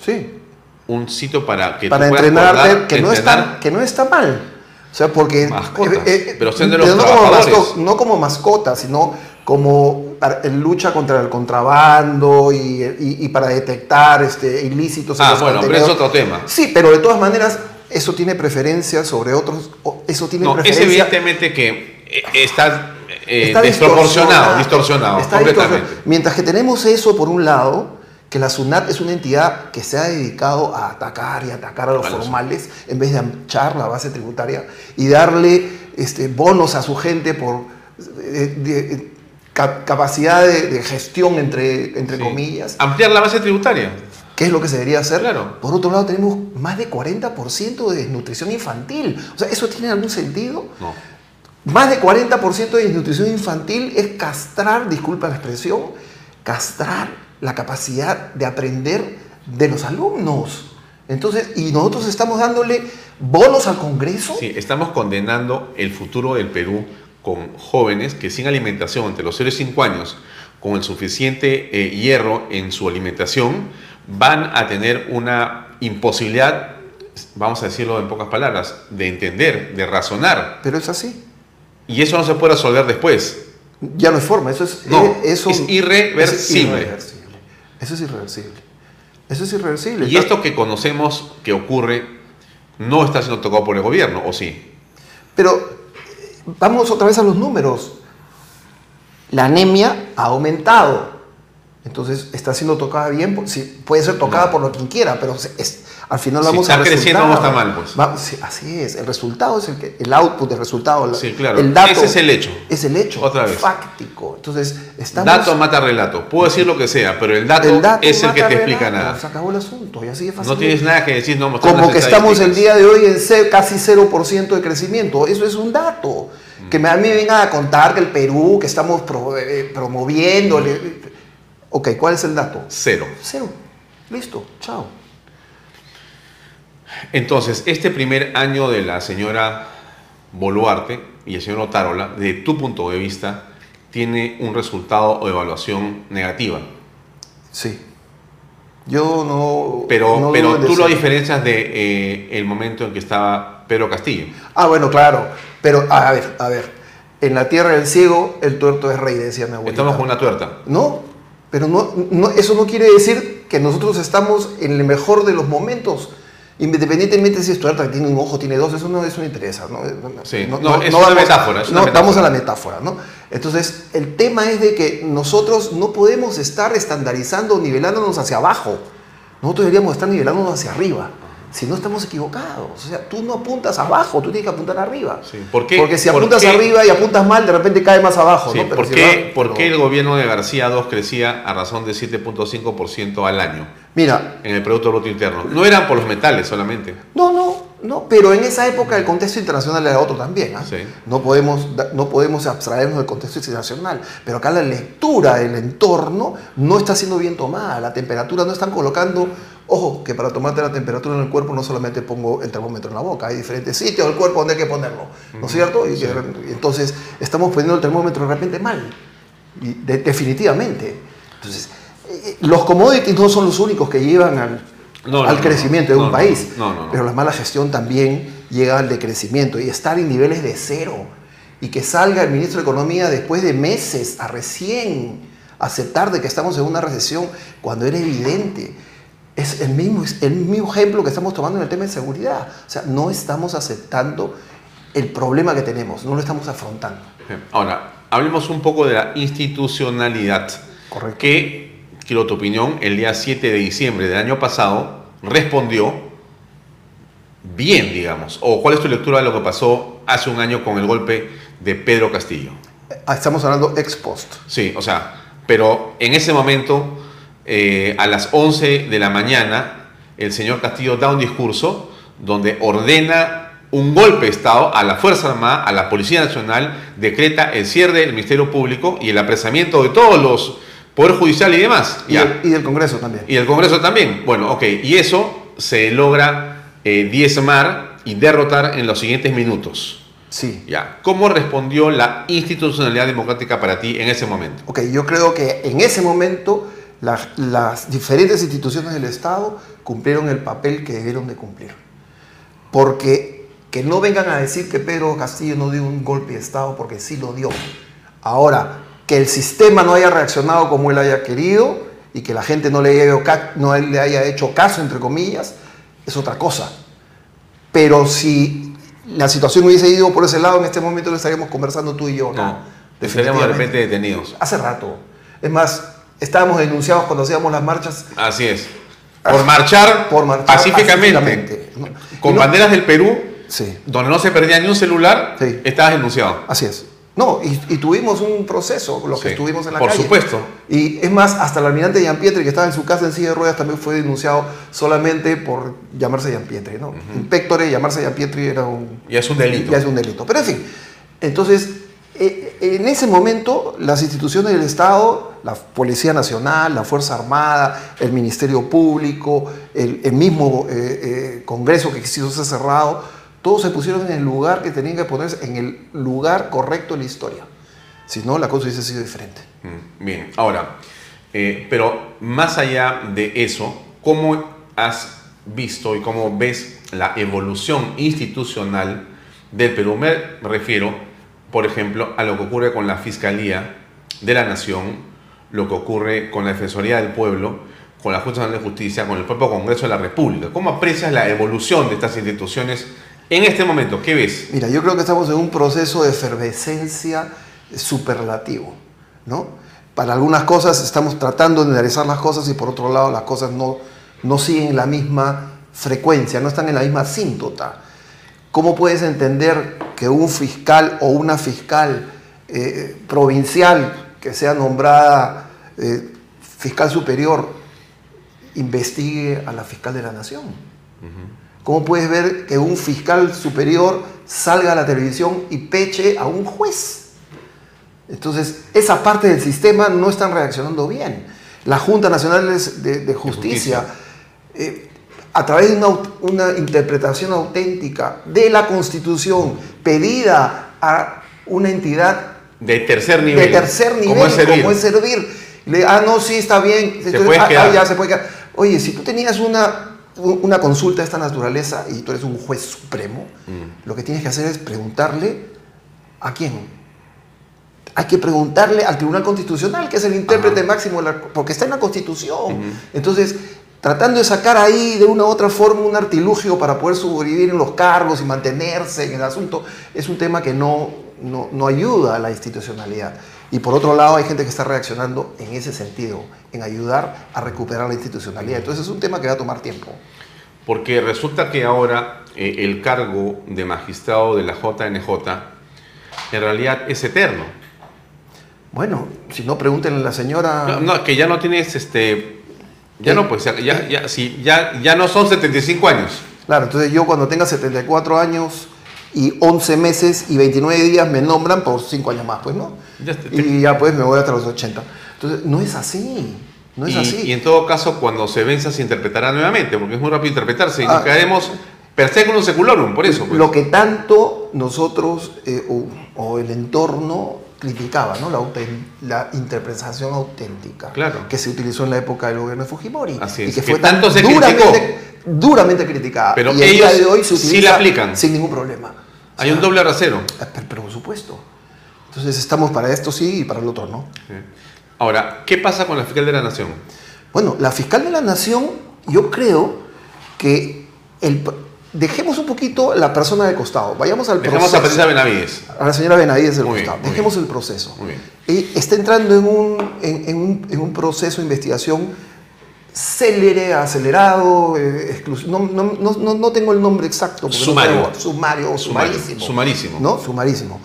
un sitio para que para tú puedas entrenarte, guardar, que, no entrenar está, que no está mal. O sea, porque... Mascotas, eh, pero sean de los no, como trabajadores. masco- no como mascotas, sino como lucha contra el contrabando y, y- y para detectar este, ilícitos. en Ah, los bueno, pero es otro tema. Sí, pero de todas maneras, eso tiene preferencia sobre otros. Eso tiene No, es evidentemente que eh, está, eh, Está desproporcionado, distorsionado. distorsionado, Está completamente. distorsionado. Mientras que tenemos eso por un lado, que la SUNAT es una entidad que se ha dedicado a atacar y atacar a los formales en vez de anchar la base tributaria y darle este, bonos a su gente por eh, de- eh, ca- capacidad de, de gestión, entre, entre comillas. Ampliar la base tributaria. ¿Qué es lo que se debería hacer? Por otro lado, tenemos más de 40% de desnutrición infantil. O sea, ¿eso tiene algún sentido? No. Más de 40% de desnutrición infantil es castrar, disculpa la expresión, castrar la capacidad de aprender de los alumnos. Entonces, y nosotros estamos dándole bonos al Congreso. Sí, estamos condenando el futuro del Perú con jóvenes que sin alimentación entre los 0 y 5 años, con el suficiente eh, hierro en su alimentación, van a tener una imposibilidad, vamos a decirlo en pocas palabras, de entender, de razonar. Pero es así. Y eso no se puede resolver después. Ya no hay forma, eso es, No, eh, eso, es irreversible. Eso es irreversible. Eso es irreversible. Eso es irreversible. Y esto que conocemos que ocurre no está siendo tocado por el gobierno, ¿o sí? Pero eh, vamos otra vez a los números. La anemia ha aumentado. Entonces está siendo tocada bien. sí, puede ser tocada por lo quien quiera, pero es- Al final Si vamos está al creciendo, no está mal, pues. Va- sí, así es. El resultado es el que, el output del resultado. la- Sí, claro. El dato Ese es el hecho. Es el hecho. Otra vez. Fáctico. Entonces, estamos. Dato mata relato. Puedo decir lo que sea, pero el dato, el dato es el que te explica relato. nada. Se acabó el asunto y así de fácil. No tienes nada que decir, no Como que estamos el día de hoy en casi 0% de crecimiento. Eso es un dato. Que me, a mí me vengan a contar que el Perú, que estamos pro- eh, promoviendo. le- Ok, ¿cuál es el dato? Cero. Cero. Listo. Chao. Entonces, este primer año de la señora Boluarte y el señor Otárola, de tu punto de vista, tiene un resultado o evaluación negativa. Sí. Yo no. Pero, no pero tú lo diferencias de eh, el momento en que estaba Pedro Castillo. Ah, bueno, claro. Pero, a ver, a ver. En la tierra del ciego, el tuerto es rey, decía mi abuelita. Estamos con una tuerta. No, pero no, no, eso no quiere decir que nosotros estamos en el mejor de los momentos. Independientemente si es tuerta, que tiene un ojo, tiene dos, eso no, eso no interesa. ¿no? Sí. No, es una metáfora, es una no, metáfora. vamos a la metáfora, ¿no? Entonces, el tema es de que nosotros no podemos estar estandarizando, nivelándonos hacia abajo. Nosotros deberíamos estar nivelándonos hacia arriba. Si no estamos equivocados. O sea, tú no apuntas abajo, tú tienes que apuntar arriba. ¿Por qué? Porque si ¿Por apuntas arriba y apuntas mal, de repente cae más abajo. Sí, ¿no? Pero ¿por, si qué, va- por qué el gobierno de García II crecía a razón de 7.5% al año Mira, en el Producto Bruto Interno? No eran por los metales solamente. No, no, no, pero en esa época el contexto internacional era otro también. ¿ah? No, podemos, no podemos abstraernos del contexto internacional, pero acá la lectura del entorno no está siendo bien tomada. La temperatura no están colocando. Ojo, que para tomarte la temperatura en el cuerpo no solamente pongo el termómetro en la boca, hay diferentes sitios del cuerpo donde hay que ponerlo, ¿no es cierto? Y, que- entonces estamos poniendo el termómetro de repente mal, y de- definitivamente. Entonces, eh, los commodities no son los únicos que llevan al, No, al no, crecimiento de un país. no, no, no. Pero la mala gestión también llega al decrecimiento y estar en niveles de cero y que salga el ministro de Economía después de meses a recién aceptar de que estamos en una recesión cuando era evidente. Es el mismo, es el mismo ejemplo que estamos tomando en el tema de seguridad. O sea, no estamos aceptando el problema que tenemos, no lo estamos afrontando. Ahora, hablemos un poco de la institucionalidad. Correcto. Que, quiero tu opinión, el día 7 de diciembre del año pasado respondió bien, digamos. ¿O cuál es tu lectura de lo que pasó hace un año con el golpe de Pedro Castillo? Ah, Estamos hablando ex post. Sí, o sea, pero en ese momento, eh, a las 11 de la mañana, el señor Castillo da un discurso donde ordena un golpe de Estado a la Fuerza Armada, a la Policía Nacional, decreta el cierre del Ministerio Público y el apresamiento de todos los Poder Judicial y demás. Y, Ya. del, y del Congreso también. Y el Congreso también. Bueno, ok. Y eso se logra eh, diezmar y derrotar en los siguientes minutos. Sí. Ya. ¿Cómo respondió la institucionalidad democrática para ti en ese momento? Ok, yo creo que en ese momento la- las diferentes instituciones del Estado cumplieron el papel que debieron de cumplir. Porque que no vengan a decir que Pedro Castillo no dio un golpe de Estado, porque sí lo dio. Ahora, que el sistema no haya reaccionado como él haya querido y que la gente no le haya, ca- no le haya hecho caso, entre comillas, es otra cosa. Pero si la situación hubiese ido por ese lado, en este momento lo estaríamos conversando tú y yo. acá. Estaríamos de repente detenidos. Hace rato. Es más, estábamos denunciados cuando hacíamos las marchas. Así es. Por marchar, Por marchar pacíficamente, pacíficamente, ¿no? con no- banderas del Perú, Sí. donde no se perdía ni un celular, estabas denunciado. Así es. No, y, y tuvimos un proceso, los que estuvimos en la por calle. supuesto. Y es más, hasta el almirante Pietri que estaba en su casa en silla de ruedas, también fue denunciado solamente por llamarse Pietri, ¿no? Inspectore, llamarse Pietri era un... Ya es un delito. Ya es un delito. Pero en fin, entonces, eh, en ese momento, las instituciones del Estado, la Policía Nacional, la Fuerza Armada, el Ministerio Público, el, el mismo eh, eh, Congreso que quiso ser cerrado, todos se pusieron en el lugar que tenían que ponerse, en el lugar correcto en la historia. Si no, la cosa hubiese sido diferente. Mm, Bien, ahora, eh, pero más allá de eso, ¿cómo has visto y cómo ves la evolución institucional del Perú? Me refiero, por ejemplo, a lo que ocurre con la Fiscalía de la Nación, lo que ocurre con la Defensoría del Pueblo, con la Junta de Justicia, con el propio Congreso de la República. ¿Cómo aprecias la evolución de estas instituciones en este momento? ¿Qué ves? Mira, yo creo que estamos en un proceso de efervescencia superlativo, ¿no? Para algunas cosas estamos tratando de enderezar las cosas y por otro lado las cosas no, no siguen la misma frecuencia, no están en la misma síntota. ¿Cómo puedes entender que un fiscal o una fiscal eh, provincial que sea nombrada eh, fiscal superior investigue a la fiscal de la nación? ¿Cómo puedes ver que un fiscal superior salga a la televisión y peche a un juez? Entonces, esa parte del sistema no están reaccionando bien. La Junta Nacional de, de Justicia, eh, a través de una, una, interpretación auténtica de la Constitución pedida a una entidad de tercer nivel, de tercer nivel como es servir, como es servir. Le, ah, no, sí, está bien, se puede ah, quedar. ah, ya se puede quedar. Oye, si tú tenías una, una consulta de esta naturaleza y tú eres un juez supremo, Mm. lo que tienes que hacer es preguntarle a quién. Hay que preguntarle al Tribunal Constitucional, que es el intérprete máximo, de la- porque está en la Constitución. Entonces, tratando de sacar ahí de una u otra forma un artilugio para poder sobrevivir en los cargos y mantenerse en el asunto, es un tema que no, no, no ayuda a la institucionalidad. Y por otro lado, hay gente que está reaccionando en ese sentido, en ayudar a recuperar la institucionalidad. Entonces, es un tema que va a tomar tiempo. Porque resulta que ahora eh, el cargo de magistrado de la JNJ en realidad es eterno. Bueno, si no, pregúntenle a la señora. No, no, que ya no tienes este. Ya no, pues ya, ya, ya, ya no son 75 años. Claro, entonces yo cuando tenga 74 años y 11 meses y 29 días me nombran por 5 años más, pues no. Ya te- Y ya pues me voy hasta los 80. Entonces, no es así. No es y, así. y en todo caso, cuando se venza, se interpretará nuevamente, porque es muy rápido interpretarse y Ah. nos per seculum seculorum, por eso. pues. Lo que tanto nosotros eh, o, o el entorno criticaba, ¿no? La, la interpretación auténtica Claro. que se utilizó en la época del gobierno de Fujimori Así y que que fue tan tanto se duramente, duramente criticada. Pero y el día ellos de hoy se sí utiliza la aplican. sin ningún problema. Hay un doble rasero. Pero, pero por supuesto. Entonces estamos para esto sí y para el otro no. Ahora, ¿qué pasa con la fiscal de la Nación? Bueno, la fiscal de la Nación, yo creo que el, dejemos un poquito la persona de costado. Vayamos al Dejamos proceso. a Patricia Benavides. A la señora Benavides del Muy bien, costado. muy Dejemos el proceso. Muy bien. Eh, está entrando en un, en, en un, en un proceso de investigación célere, acelerado, eh, no, no, no, no- tengo el nombre exacto. Sumario. tengo- sumario sumarísimo. sumarísimo. ¿No? Sumarísimo.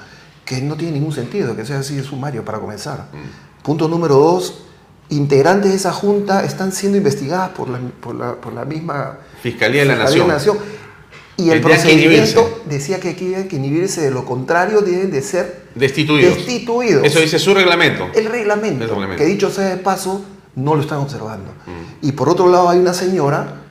Que no tiene ningún sentido que sea así de sumario para comenzar. Mm. Punto número dos. Integrantes de esa junta están siendo investigadas por la, por la, por la misma Fiscalía de la Fiscalía Nación. Y el que inhibirse. procedimiento decía que aquí hay que inhibirse, de lo contrario deben de ser Destituidos. destituidos. Eso dice su reglamento. El reglamento, El reglamento. que dicho sea de paso, no lo están observando. Mm. Y por otro lado hay una señora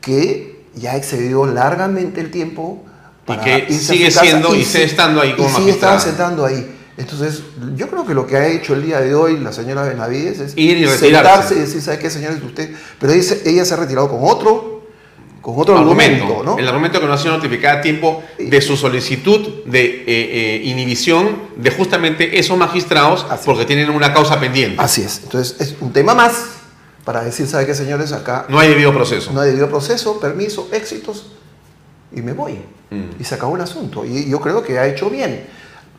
que ya excedió largamente el tiempo para que irse a sigue casa siendo y sigue estando ahí como y sigue magistrada. sentando ahí. Entonces, yo creo que lo que ha hecho el día de hoy la señora Benavides es Ir y retirarse. sentarse y decir, ¿sabe qué, señores? Usted, pero ella se ha retirado con otro, con otro argumento, ¿no? El argumento que no ha sido notificada a tiempo de su solicitud de eh, eh, inhibición de justamente esos magistrados porque tienen una causa pendiente. Así es. Entonces, es un tema más para decir, ¿sabe qué, señores? Acá No hay debido proceso. no hay debido proceso, permiso, éxitos, y me voy. Mm. Y se acabó el asunto. Y yo creo que ha hecho bien.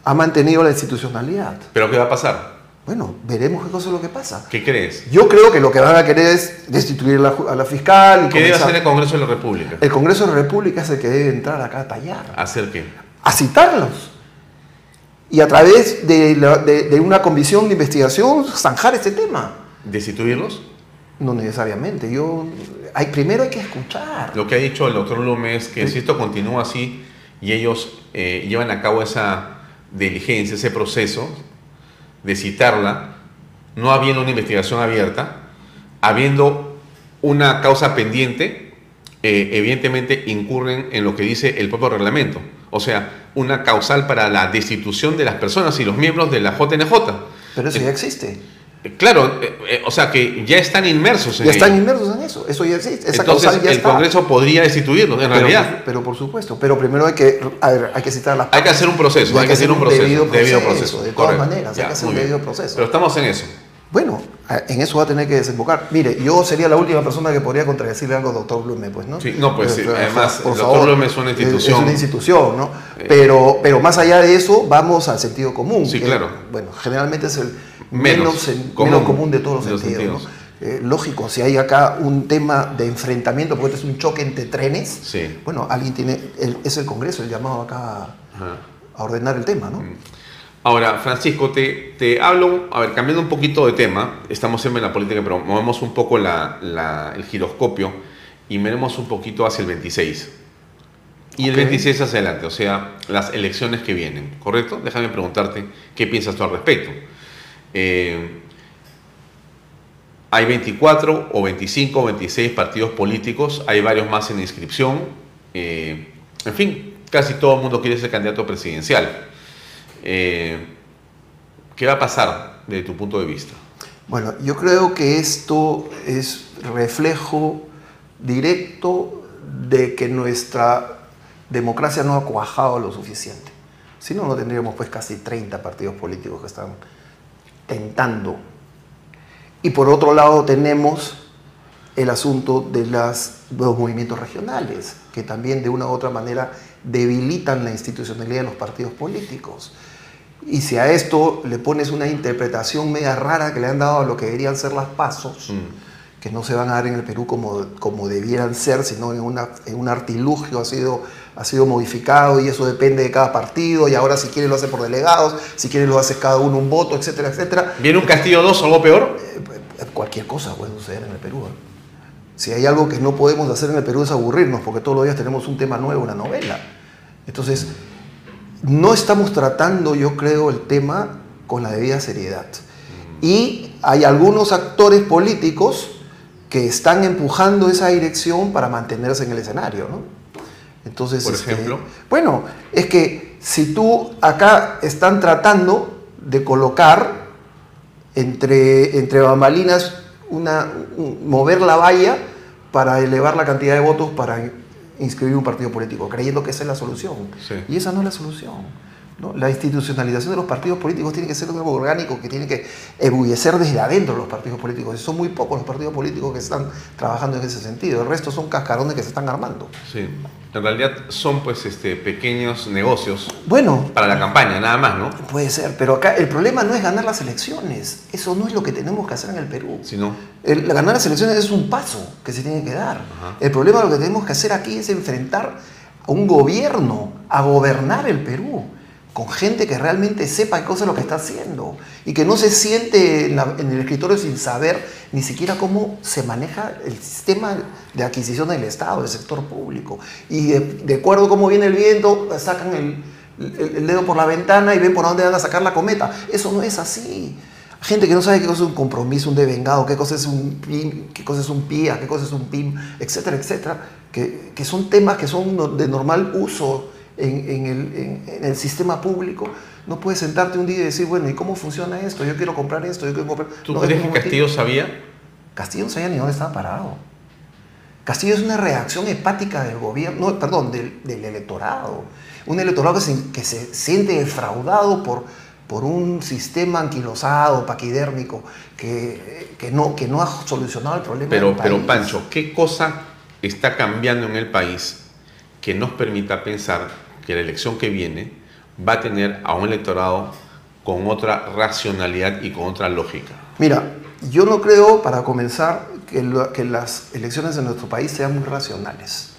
Ha mantenido la institucionalidad. ¿Pero qué va a pasar? Bueno, veremos qué cosa es lo que pasa. ¿Qué crees? Yo creo que lo que van a querer es destituir la a la fiscal. Y ¿Qué debe hacer el Congreso de la República? El Congreso de la República es el que debe entrar acá a tallar, ¿Hacer qué? a citarlos. Y a través de, la- de- de una comisión de investigación zanjar este tema. ¿Destituirlos? No necesariamente. Yo, hay, primero hay que escuchar. Lo que ha dicho el doctor Lume es que si esto continúa así y ellos eh, llevan a cabo esa diligencia, ese proceso de citarla, no habiendo una investigación abierta, habiendo una causa pendiente, eh, evidentemente incurren en lo que dice el propio reglamento. O sea, una causal para la destitución de las personas y los miembros de la JNJ. Pero eso ya existe. Claro, eh, eh, o sea que ya están inmersos en Ya están inmersos en eso. Eso ya existe. Esa Entonces causal ya el está. Congreso podría destituirlos, en pero, realidad. Pero por supuesto. Pero primero hay que, a ver, hay que citar las Hay que hacer un proceso, hay que hacer un proceso, debido debido proceso, De todas correcto. maneras, Ya, hay que hacer un bien. debido proceso. Pero estamos en eso. Bueno, en eso va a tener que desembocar. Mire, yo sería la última persona que podría contradecirle algo al doctor Blume, pues, ¿no? Sí, no, pues, sí, además, por el doctor Blume es una institución. Es una institución, ¿no? Eh. Pero, pero más allá de eso, vamos al sentido común. Sí, que, claro. Bueno, generalmente es el Menos menos, en- común menos común de todos los de los sentidos. sentidos. ¿no? eh, lógico, si hay acá un tema de enfrentamiento, porque este es un choque entre trenes, Sí. bueno, alguien tiene, el- es el Congreso el llamado acá Ajá. a ordenar el tema, ¿no? Ahora, Francisco, te, te hablo, a ver, cambiando un poquito de tema, estamos siempre en la política, pero movemos un poco la- la- el giroscopio y miremos un poquito hacia el 26. Y el Ok. 26 hacia adelante, o sea, las elecciones que vienen, ¿correcto? Déjame preguntarte qué piensas tú al respecto. Eh, hay 24 o 25 o 26 partidos políticos, hay varios más en inscripción. eh, en fin, casi todo el mundo quiere ser candidato presidencial. Eh, ¿Qué va a pasar desde tu punto de vista? Bueno, yo creo que esto es reflejo directo de que nuestra democracia no ha cuajado lo suficiente. Si no, no tendríamos pues casi 30 partidos políticos que están tentando. Y por otro lado tenemos el asunto de las, los movimientos regionales, que también de una u otra manera debilitan la institucionalidad de los partidos políticos. Y si a esto le pones una interpretación media rara que le han dado a lo que deberían ser las pasos, que no se van a dar en el Perú como, como debieran ser, sino en, una, en un artilugio ha sido, ha sido modificado y eso depende de cada partido y ahora si quiere lo hace por delegados, si quiere lo hace cada uno un voto, etcétera, etcétera. ¿Viene un Castillo 2 o algo peor? Cualquier cosa puede suceder en el Perú. ¿eh? Si hay algo que no podemos hacer en el Perú es aburrirnos, porque todos los días tenemos un tema nuevo, una novela. Entonces, no estamos tratando, yo creo, el tema con la debida seriedad. Y hay algunos actores políticos que están empujando esa dirección para mantenerse en el escenario, ¿no? Entonces, Por este, ejemplo. bueno, es que si tú acá están tratando de colocar entre, entre bambalinas una, un- mover la valla para elevar la cantidad de votos para inscribir un partido político, creyendo que esa es la solución. Sí. Y esa no es la solución. ¿no? La institucionalización de los partidos políticos tiene que ser algo orgánico que tiene que ebullecer desde adentro de los partidos políticos. Y son muy pocos los partidos políticos que están trabajando en ese sentido. El resto son cascarones que se están armando. Sí. En realidad son pues este, pequeños negocios Bueno, para la campaña, nada más, ¿no? puede ser, pero acá el problema no es ganar las elecciones. Eso no es lo que tenemos que hacer en el Perú. Si no, El- ganar las elecciones es un paso que se tiene que dar. Ajá. El problema lo que tenemos que hacer aquí es enfrentar a un gobierno, a gobernar el Perú, con gente que realmente sepa qué cosa es lo que está haciendo y que no se siente en, la- en el escritorio sin saber ni siquiera cómo se maneja el sistema de adquisición del Estado, del sector público. Y de, de acuerdo a cómo viene el viento, sacan el, el- el dedo por la ventana y ven por dónde van a sacar la cometa. Eso no es así. Gente que no sabe qué cosa es un compromiso, un devengado, qué cosa es un PIM, qué cosa es un PIA, qué cosa es un PIM, etcétera, etcétera, que, que son temas que son de normal uso en, en el, en- en el sistema público. No puedes sentarte un día y decir, bueno, ¿y cómo funciona esto? Yo quiero comprar esto, yo quiero comprar... ¿tú No, crees es que Castillo motivo. sabía? Castillo no sabía ni dónde estaba parado. Castillo es una reacción hepática del gobierno, no, perdón, del, del electorado. Un electorado que se, que se siente defraudado por, por un sistema anquilosado, paquidérmico, que, que, no, que no ha solucionado el problema Pero, del pero país. Pancho, ¿qué cosa está cambiando en el país que nos permita pensar que la elección que viene va a tener a un electorado con otra racionalidad y con otra lógica? Mira, yo no creo, para comenzar, que, lo- que las elecciones en nuestro país sean muy racionales.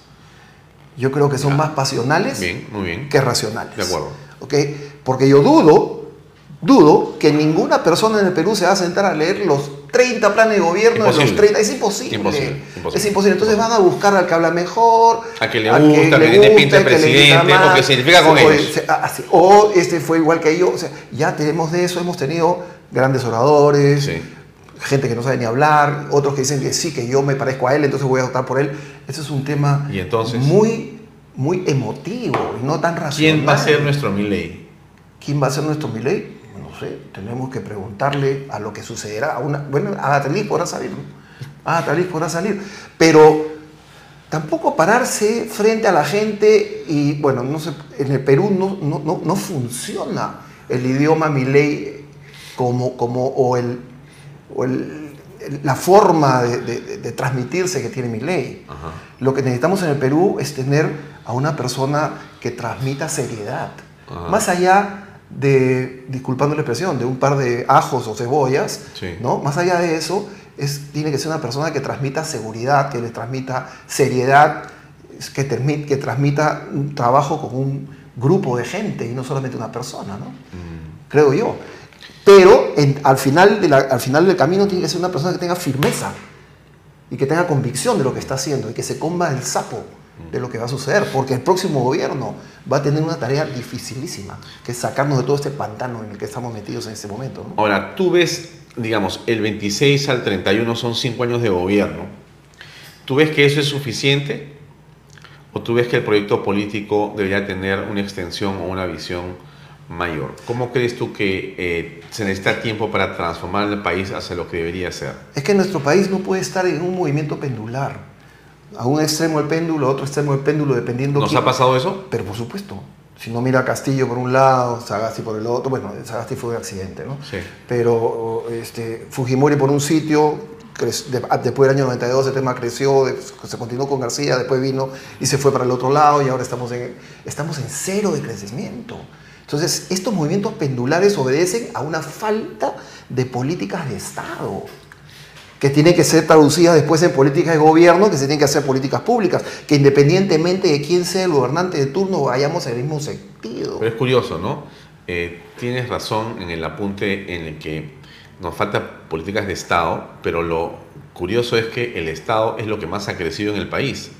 Yo creo que son más pasionales Bien, muy bien. que racionales. De acuerdo. ¿ok? Porque yo dudo, dudo que ninguna persona en el Perú se va a sentar a leer los 30 planes de gobierno de los Imposible. 30. Es imposible. Imposible, imposible. Es imposible. Entonces van a buscar al que habla mejor, A que le a gusta, que le que le grita presidente, o más, que se identifica con o, ellos. así, o este fue igual que yo. O sea, ya tenemos de eso, hemos tenido grandes oradores, gente que no sabe ni hablar, otros que dicen que sí, que yo me parezco a él, entonces voy a votar por él. Ese es un tema Y entonces, muy, muy emotivo y no tan racional. ¿quién va a ser nuestro Milley? ¿Quién va a ser nuestro Milei? No sé, tenemos que preguntarle a lo que sucederá. A una, bueno, Liz podrá salir, ¿no? Liz podrá salir, pero tampoco pararse frente a la gente y, bueno, no sé, en el Perú no, no, no, no funciona el idioma Milei como, como, o, el, o el- la forma de, de- de transmitirse que tiene Milei. Lo que necesitamos en el Perú es tener a una persona que transmita seriedad. Ajá. Más allá de, disculpando la expresión, de un par de ajos o cebollas, Sí. ¿no? Más allá de eso, es, tiene que ser una persona que transmita seguridad, que le transmita seriedad, que, que transmita un trabajo con un grupo de gente y no solamente una persona, ¿no? Creo yo. Pero en- al, final de la- al final del camino tiene que ser una persona que tenga firmeza y que tenga convicción de lo que está haciendo y que se coma el sapo de lo que va a suceder, porque el próximo gobierno va a tener una tarea dificilísima, que es sacarnos de todo este pantano en el que estamos metidos en este momento. ¿no? Ahora, tú ves, digamos, el 26 al 31 son cinco años de gobierno. ¿Tú ves que eso es suficiente? ¿O tú ves que el proyecto político debería tener una extensión o una visión mayor? ¿Cómo crees tú que eh, se necesita tiempo para transformar el país hacia lo que debería ser? Es que nuestro país no puede estar en un movimiento pendular. A un extremo el péndulo, a otro extremo el péndulo, dependiendo... ¿Nos quién- ha pasado eso? Pero por supuesto. Si no mira a Castillo por un lado, Sagasti por el otro, bueno, Sagasti fue un accidente, ¿no? Sí. Pero este, Fujimori por un sitio, ah, después del año 92 el tema creció, se continuó con García, después vino y se fue para el otro lado y ahora estamos en, estamos en cero de crecimiento. Entonces, estos movimientos pendulares obedecen a una falta de políticas de Estado que tienen que ser traducidas después en políticas de gobierno, que se tienen que hacer políticas públicas, que independientemente de quién sea el gobernante de turno, vayamos en el mismo sentido. Pero es curioso, ¿no? Eh, tienes razón en el apunte en el que nos falta políticas de Estado, pero lo curioso es que el Estado es lo que más ha crecido en el país.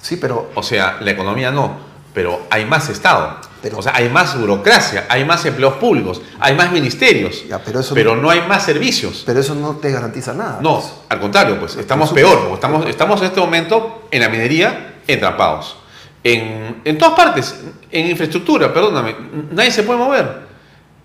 Sí, pero... O sea, la economía no, pero hay más Estado. O sea, hay más burocracia, hay más empleos públicos, hay más ministerios, pero, eso pero no hay más servicios. Pero eso no te garantiza nada. No, al contrario, pues estamos peor, estamos, estamos en este momento en la minería entrapados. En, en todas partes, en infraestructura, perdóname, nadie se puede mover.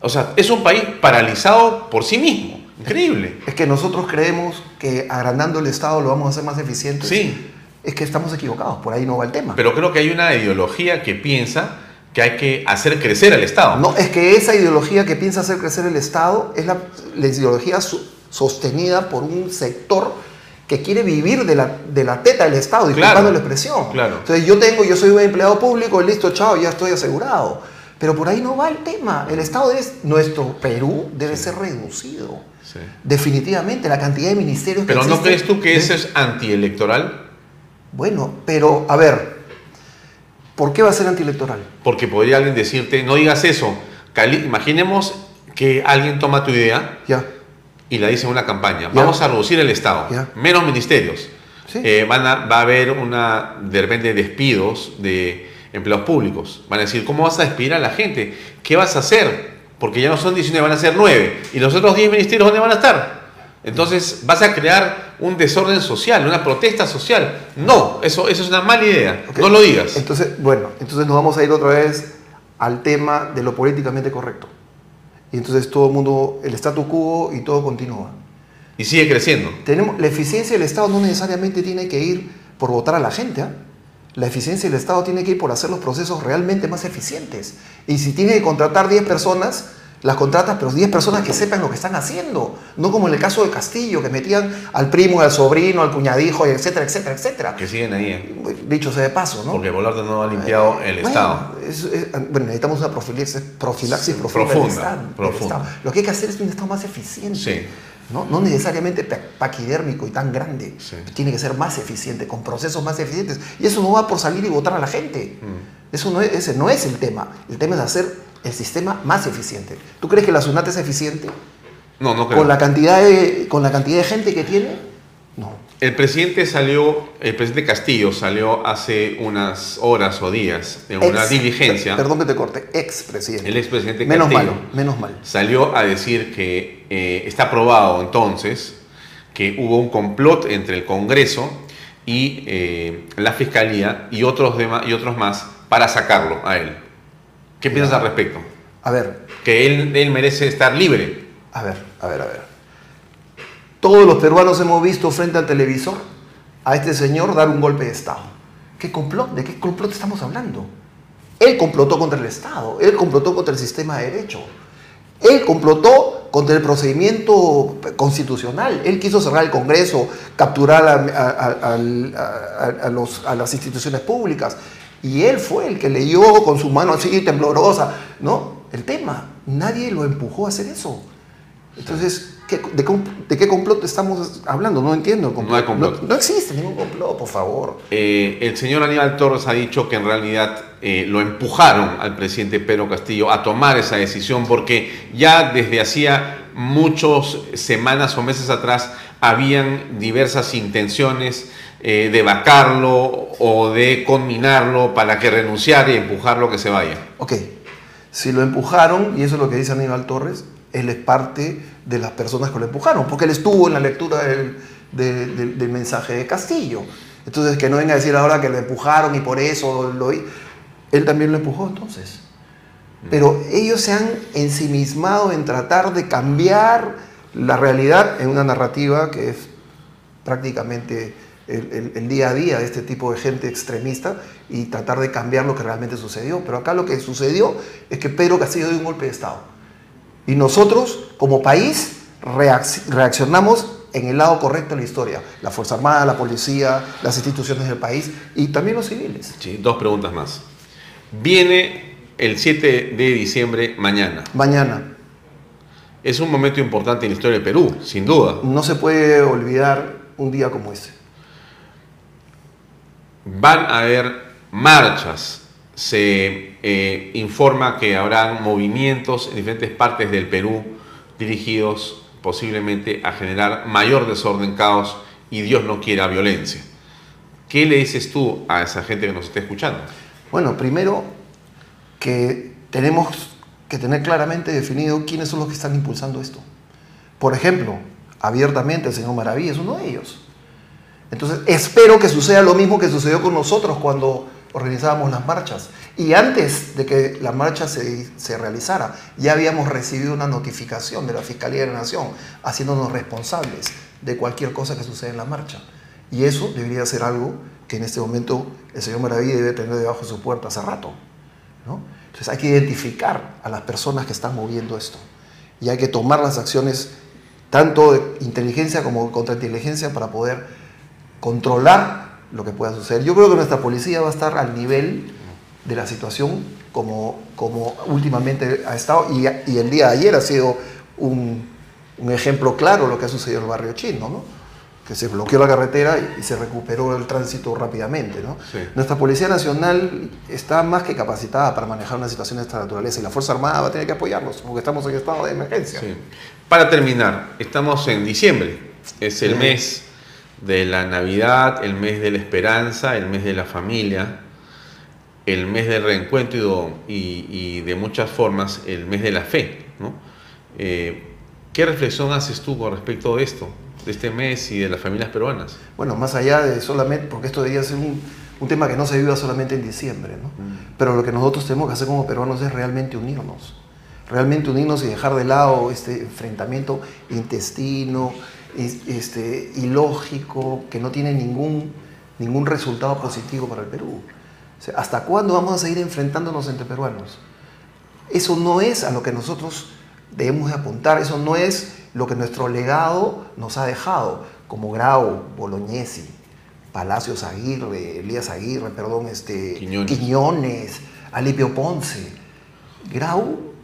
O sea, es un país paralizado por sí mismo. Increíble. Es que nosotros creemos que agrandando el Estado lo vamos a hacer más eficiente. Sí. Es que estamos equivocados, por ahí no va el tema. Pero creo que hay una ideología que piensa que hay que hacer crecer al Estado. No, es que esa ideología que piensa hacer crecer el Estado es la, la ideología sostenida por un sector que quiere vivir de la, de la teta del Estado, disculpando Claro, la expresión. claro. Entonces yo tengo, yo soy un empleado público, listo, chao, ya estoy asegurado. Pero por ahí no va el tema. El Estado debe, nuestro Perú debe ser reducido. Sí. Definitivamente, la cantidad de ministerios Pero que ¿no existen- crees tú que eso es antielectoral? Bueno, pero a ver, ¿por qué va a ser antielectoral? Porque podría alguien decirte, no digas eso. Imaginemos que alguien toma tu idea y la dice en una campaña. Vamos a reducir el Estado, menos ministerios. Eh, van a- va a haber una, de repente, despidos de empleados públicos. Van a decir, ¿cómo vas a despedir a la gente? ¿Qué vas a hacer? Porque ya no son 19, van a ser 9. ¿Y los otros 10 ministerios dónde van a estar? Entonces vas a crear un desorden social, una protesta social. No, eso, eso es una mala idea. No lo digas. Entonces, bueno, entonces nos vamos a ir otra vez al tema de lo políticamente correcto. Y entonces todo el mundo, el statu quo y todo continúa. Y sigue creciendo. Tenemos, la eficiencia del Estado no necesariamente tiene que ir por votar a la gente. ¿ah? La eficiencia del Estado tiene que ir por hacer los procesos realmente más eficientes. Y si tiene que contratar 10 personas, las contratas, pero 10 personas que sepan lo que están haciendo. No como en el caso de Castillo, que metían al primo, al sobrino, al cuñadijo, etcétera, etcétera, etcétera. Que siguen ahí. eh. Dicho sea de paso, ¿no? Porque Boluarte no ha limpiado el Bueno, Estado. es- es- bueno, necesitamos una profilaxis, profilaxis profunda, Profunda, del Estado, del profunda. Estado. Lo que hay que hacer es un Estado más eficiente. Sí. ¿no? no necesariamente pa- paquidérmico y tan grande. Tiene que ser más eficiente, con procesos más eficientes. Y eso no va por salir y votar a la gente. Mm. Eso no es, ese no es el tema. El tema es hacer el sistema más eficiente. ¿Tú crees que la SUNAT es eficiente? No, no creo. Con la cantidad de, con la cantidad de gente que tiene. El presidente salió, el presidente Castillo salió hace unas horas o días en una Ex- diligencia. Perdón que te corte, expresidente. El expresidente Menos Castillo malo, menos mal. salió a decir que eh, está probado entonces que hubo un complot entre el Congreso y eh, la Fiscalía y otros, dema- y otros más para sacarlo a él. ¿Qué piensas al respecto? A ver. Que él, él merece estar libre. A ver, a ver, a ver. Todos los peruanos hemos visto frente al televisor a este señor dar un golpe de Estado. ¿Qué complot? ¿De qué complot estamos hablando? Él complotó contra el Estado, él complotó contra el sistema de derecho, él complotó contra el procedimiento constitucional, él quiso cerrar el Congreso, capturar a, a- a- al- a- a los- a las instituciones públicas, y él fue el que leyó con su mano así temblorosa, ¿no? El tema, nadie lo empujó a hacer eso. Entonces, ¿qué- de, qué complot estamos hablando? No entiendo. el complot. No hay complot. No, no existe ningún complot, por favor. Eh, el señor Aníbal Torres ha dicho que en realidad eh, lo empujaron al presidente Pedro Castillo a tomar esa decisión porque ya desde hacía muchas semanas o meses atrás habían diversas intenciones eh, de vacarlo o de conminarlo para que renunciara y empujarlo que se vaya. Ok, si lo empujaron, y eso es lo que dice Aníbal Torres, él es parte de las personas que lo empujaron, porque él estuvo en la lectura del, de- del- del mensaje de Castillo. Entonces, que no venga a decir ahora que lo empujaron y por eso lo... Él también lo empujó entonces. Pero ellos se han ensimismado en tratar de cambiar la realidad en una narrativa que es prácticamente el, el- el día a día de este tipo de gente extremista y tratar de cambiar lo que realmente sucedió. Pero acá lo que sucedió es que Pedro Castillo dio un golpe de Estado. Y nosotros, como país, reacc- reaccionamos en el lado correcto de la historia. La Fuerza Armada, la policía, las instituciones del país y también los civiles. Sí, dos preguntas más. Viene el 7 de diciembre mañana. Mañana. Es un momento importante en la historia del Perú, sin duda. No se puede olvidar un día como este. Van a haber marchas. Se eh, informa que habrán movimientos en diferentes partes del Perú dirigidos posiblemente a generar mayor desorden, caos y Dios no quiera violencia. ¿Qué le dices tú a esa gente que nos está escuchando? Bueno, primero que tenemos que tener claramente definido quiénes son los que están impulsando esto. Por ejemplo, abiertamente el señor Maravilla es uno de ellos. Entonces, espero que suceda lo mismo que sucedió con nosotros cuando organizábamos las marchas. Y antes de que la marcha se, se realizara, ya habíamos recibido una notificación de la Fiscalía de la Nación haciéndonos responsables de cualquier cosa que suceda en la marcha. Y eso debería ser algo que en este momento el señor Maravilla debe tener debajo de su puerta hace rato. ¿no? Entonces hay que identificar a las personas que están moviendo esto. Y hay que tomar las acciones tanto de inteligencia como contrainteligencia para poder controlar lo que pueda suceder. Yo creo que nuestra policía va a estar al nivel de la situación como, como últimamente ha estado y, y el día de ayer ha sido un, un ejemplo claro lo que ha sucedido en el barrio chino, ¿no? que se bloqueó la carretera y, se recuperó el tránsito rápidamente. ¿no? Sí. Nuestra Policía Nacional está más que capacitada para manejar una situación de esta naturaleza y la Fuerza Armada va a tener que apoyarnos porque estamos en estado de emergencia. Sí. Para terminar, estamos en diciembre. Es el Sí. mes de la Navidad, el mes de la esperanza, el mes de la familia, el mes del reencuentro y, y- y de muchas formas el mes de la fe. ¿no? Eh, ¿Qué reflexión haces tú con respecto de esto, de este mes y de las familias peruanas? Bueno, más allá de solamente, porque esto debería ser un, un tema que no se viva solamente en diciembre, ¿no? Pero lo que nosotros tenemos que hacer como peruanos es realmente unirnos. Realmente unirnos y dejar de lado este enfrentamiento intestino, es- este, ilógico, que no tiene ningún, ningún resultado positivo para el Perú. O sea, ¿Hasta cuándo vamos a seguir enfrentándonos entre peruanos? Eso no es a lo que nosotros debemos de apuntar, eso no es lo que nuestro legado nos ha dejado, como Grau, Bolognesi, Palacios Aguirre, Elías Aguirre, perdón, este, Quiñones. Alipio Ponce. Grau,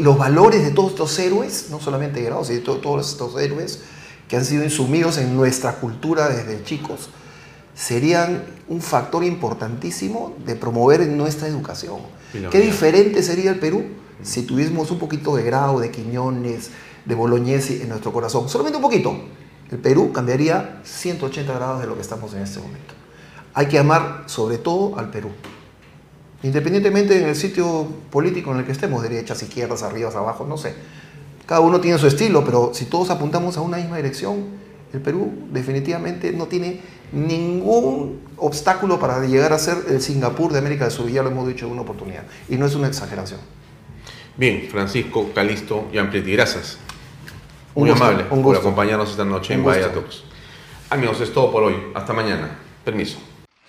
los valores de todos estos héroes, no solamente Grau, sino to- todos estos héroes que han sido insumidos en nuestra cultura desde chicos, serían un factor importantísimo de promover en nuestra educación. ¿Qué diferente sería el Perú si tuviésemos un poquito de Grau, de Quiñones, de Bolognesi en nuestro corazón? Solamente un poquito. El Perú cambiaría 180 grados de lo que estamos en este momento. Hay que amar sobre todo al Perú. Independientemente en el sitio político en el que estemos, derechas, izquierdas, arriba, abajo, no sé. Cada uno tiene su estilo, pero si todos apuntamos a una misma dirección, el Perú definitivamente no tiene ningún obstáculo para llegar a ser el Singapur de América del Sur, ya lo hemos dicho en una oportunidad. Y no es una exageración. Bien, Francisco, Calisto y Ampleti, gracias. Muy gusto, amable un por acompañarnos esta noche en Un gusto. Vaya Talks. Amigos, es todo por hoy. Hasta mañana. Permiso.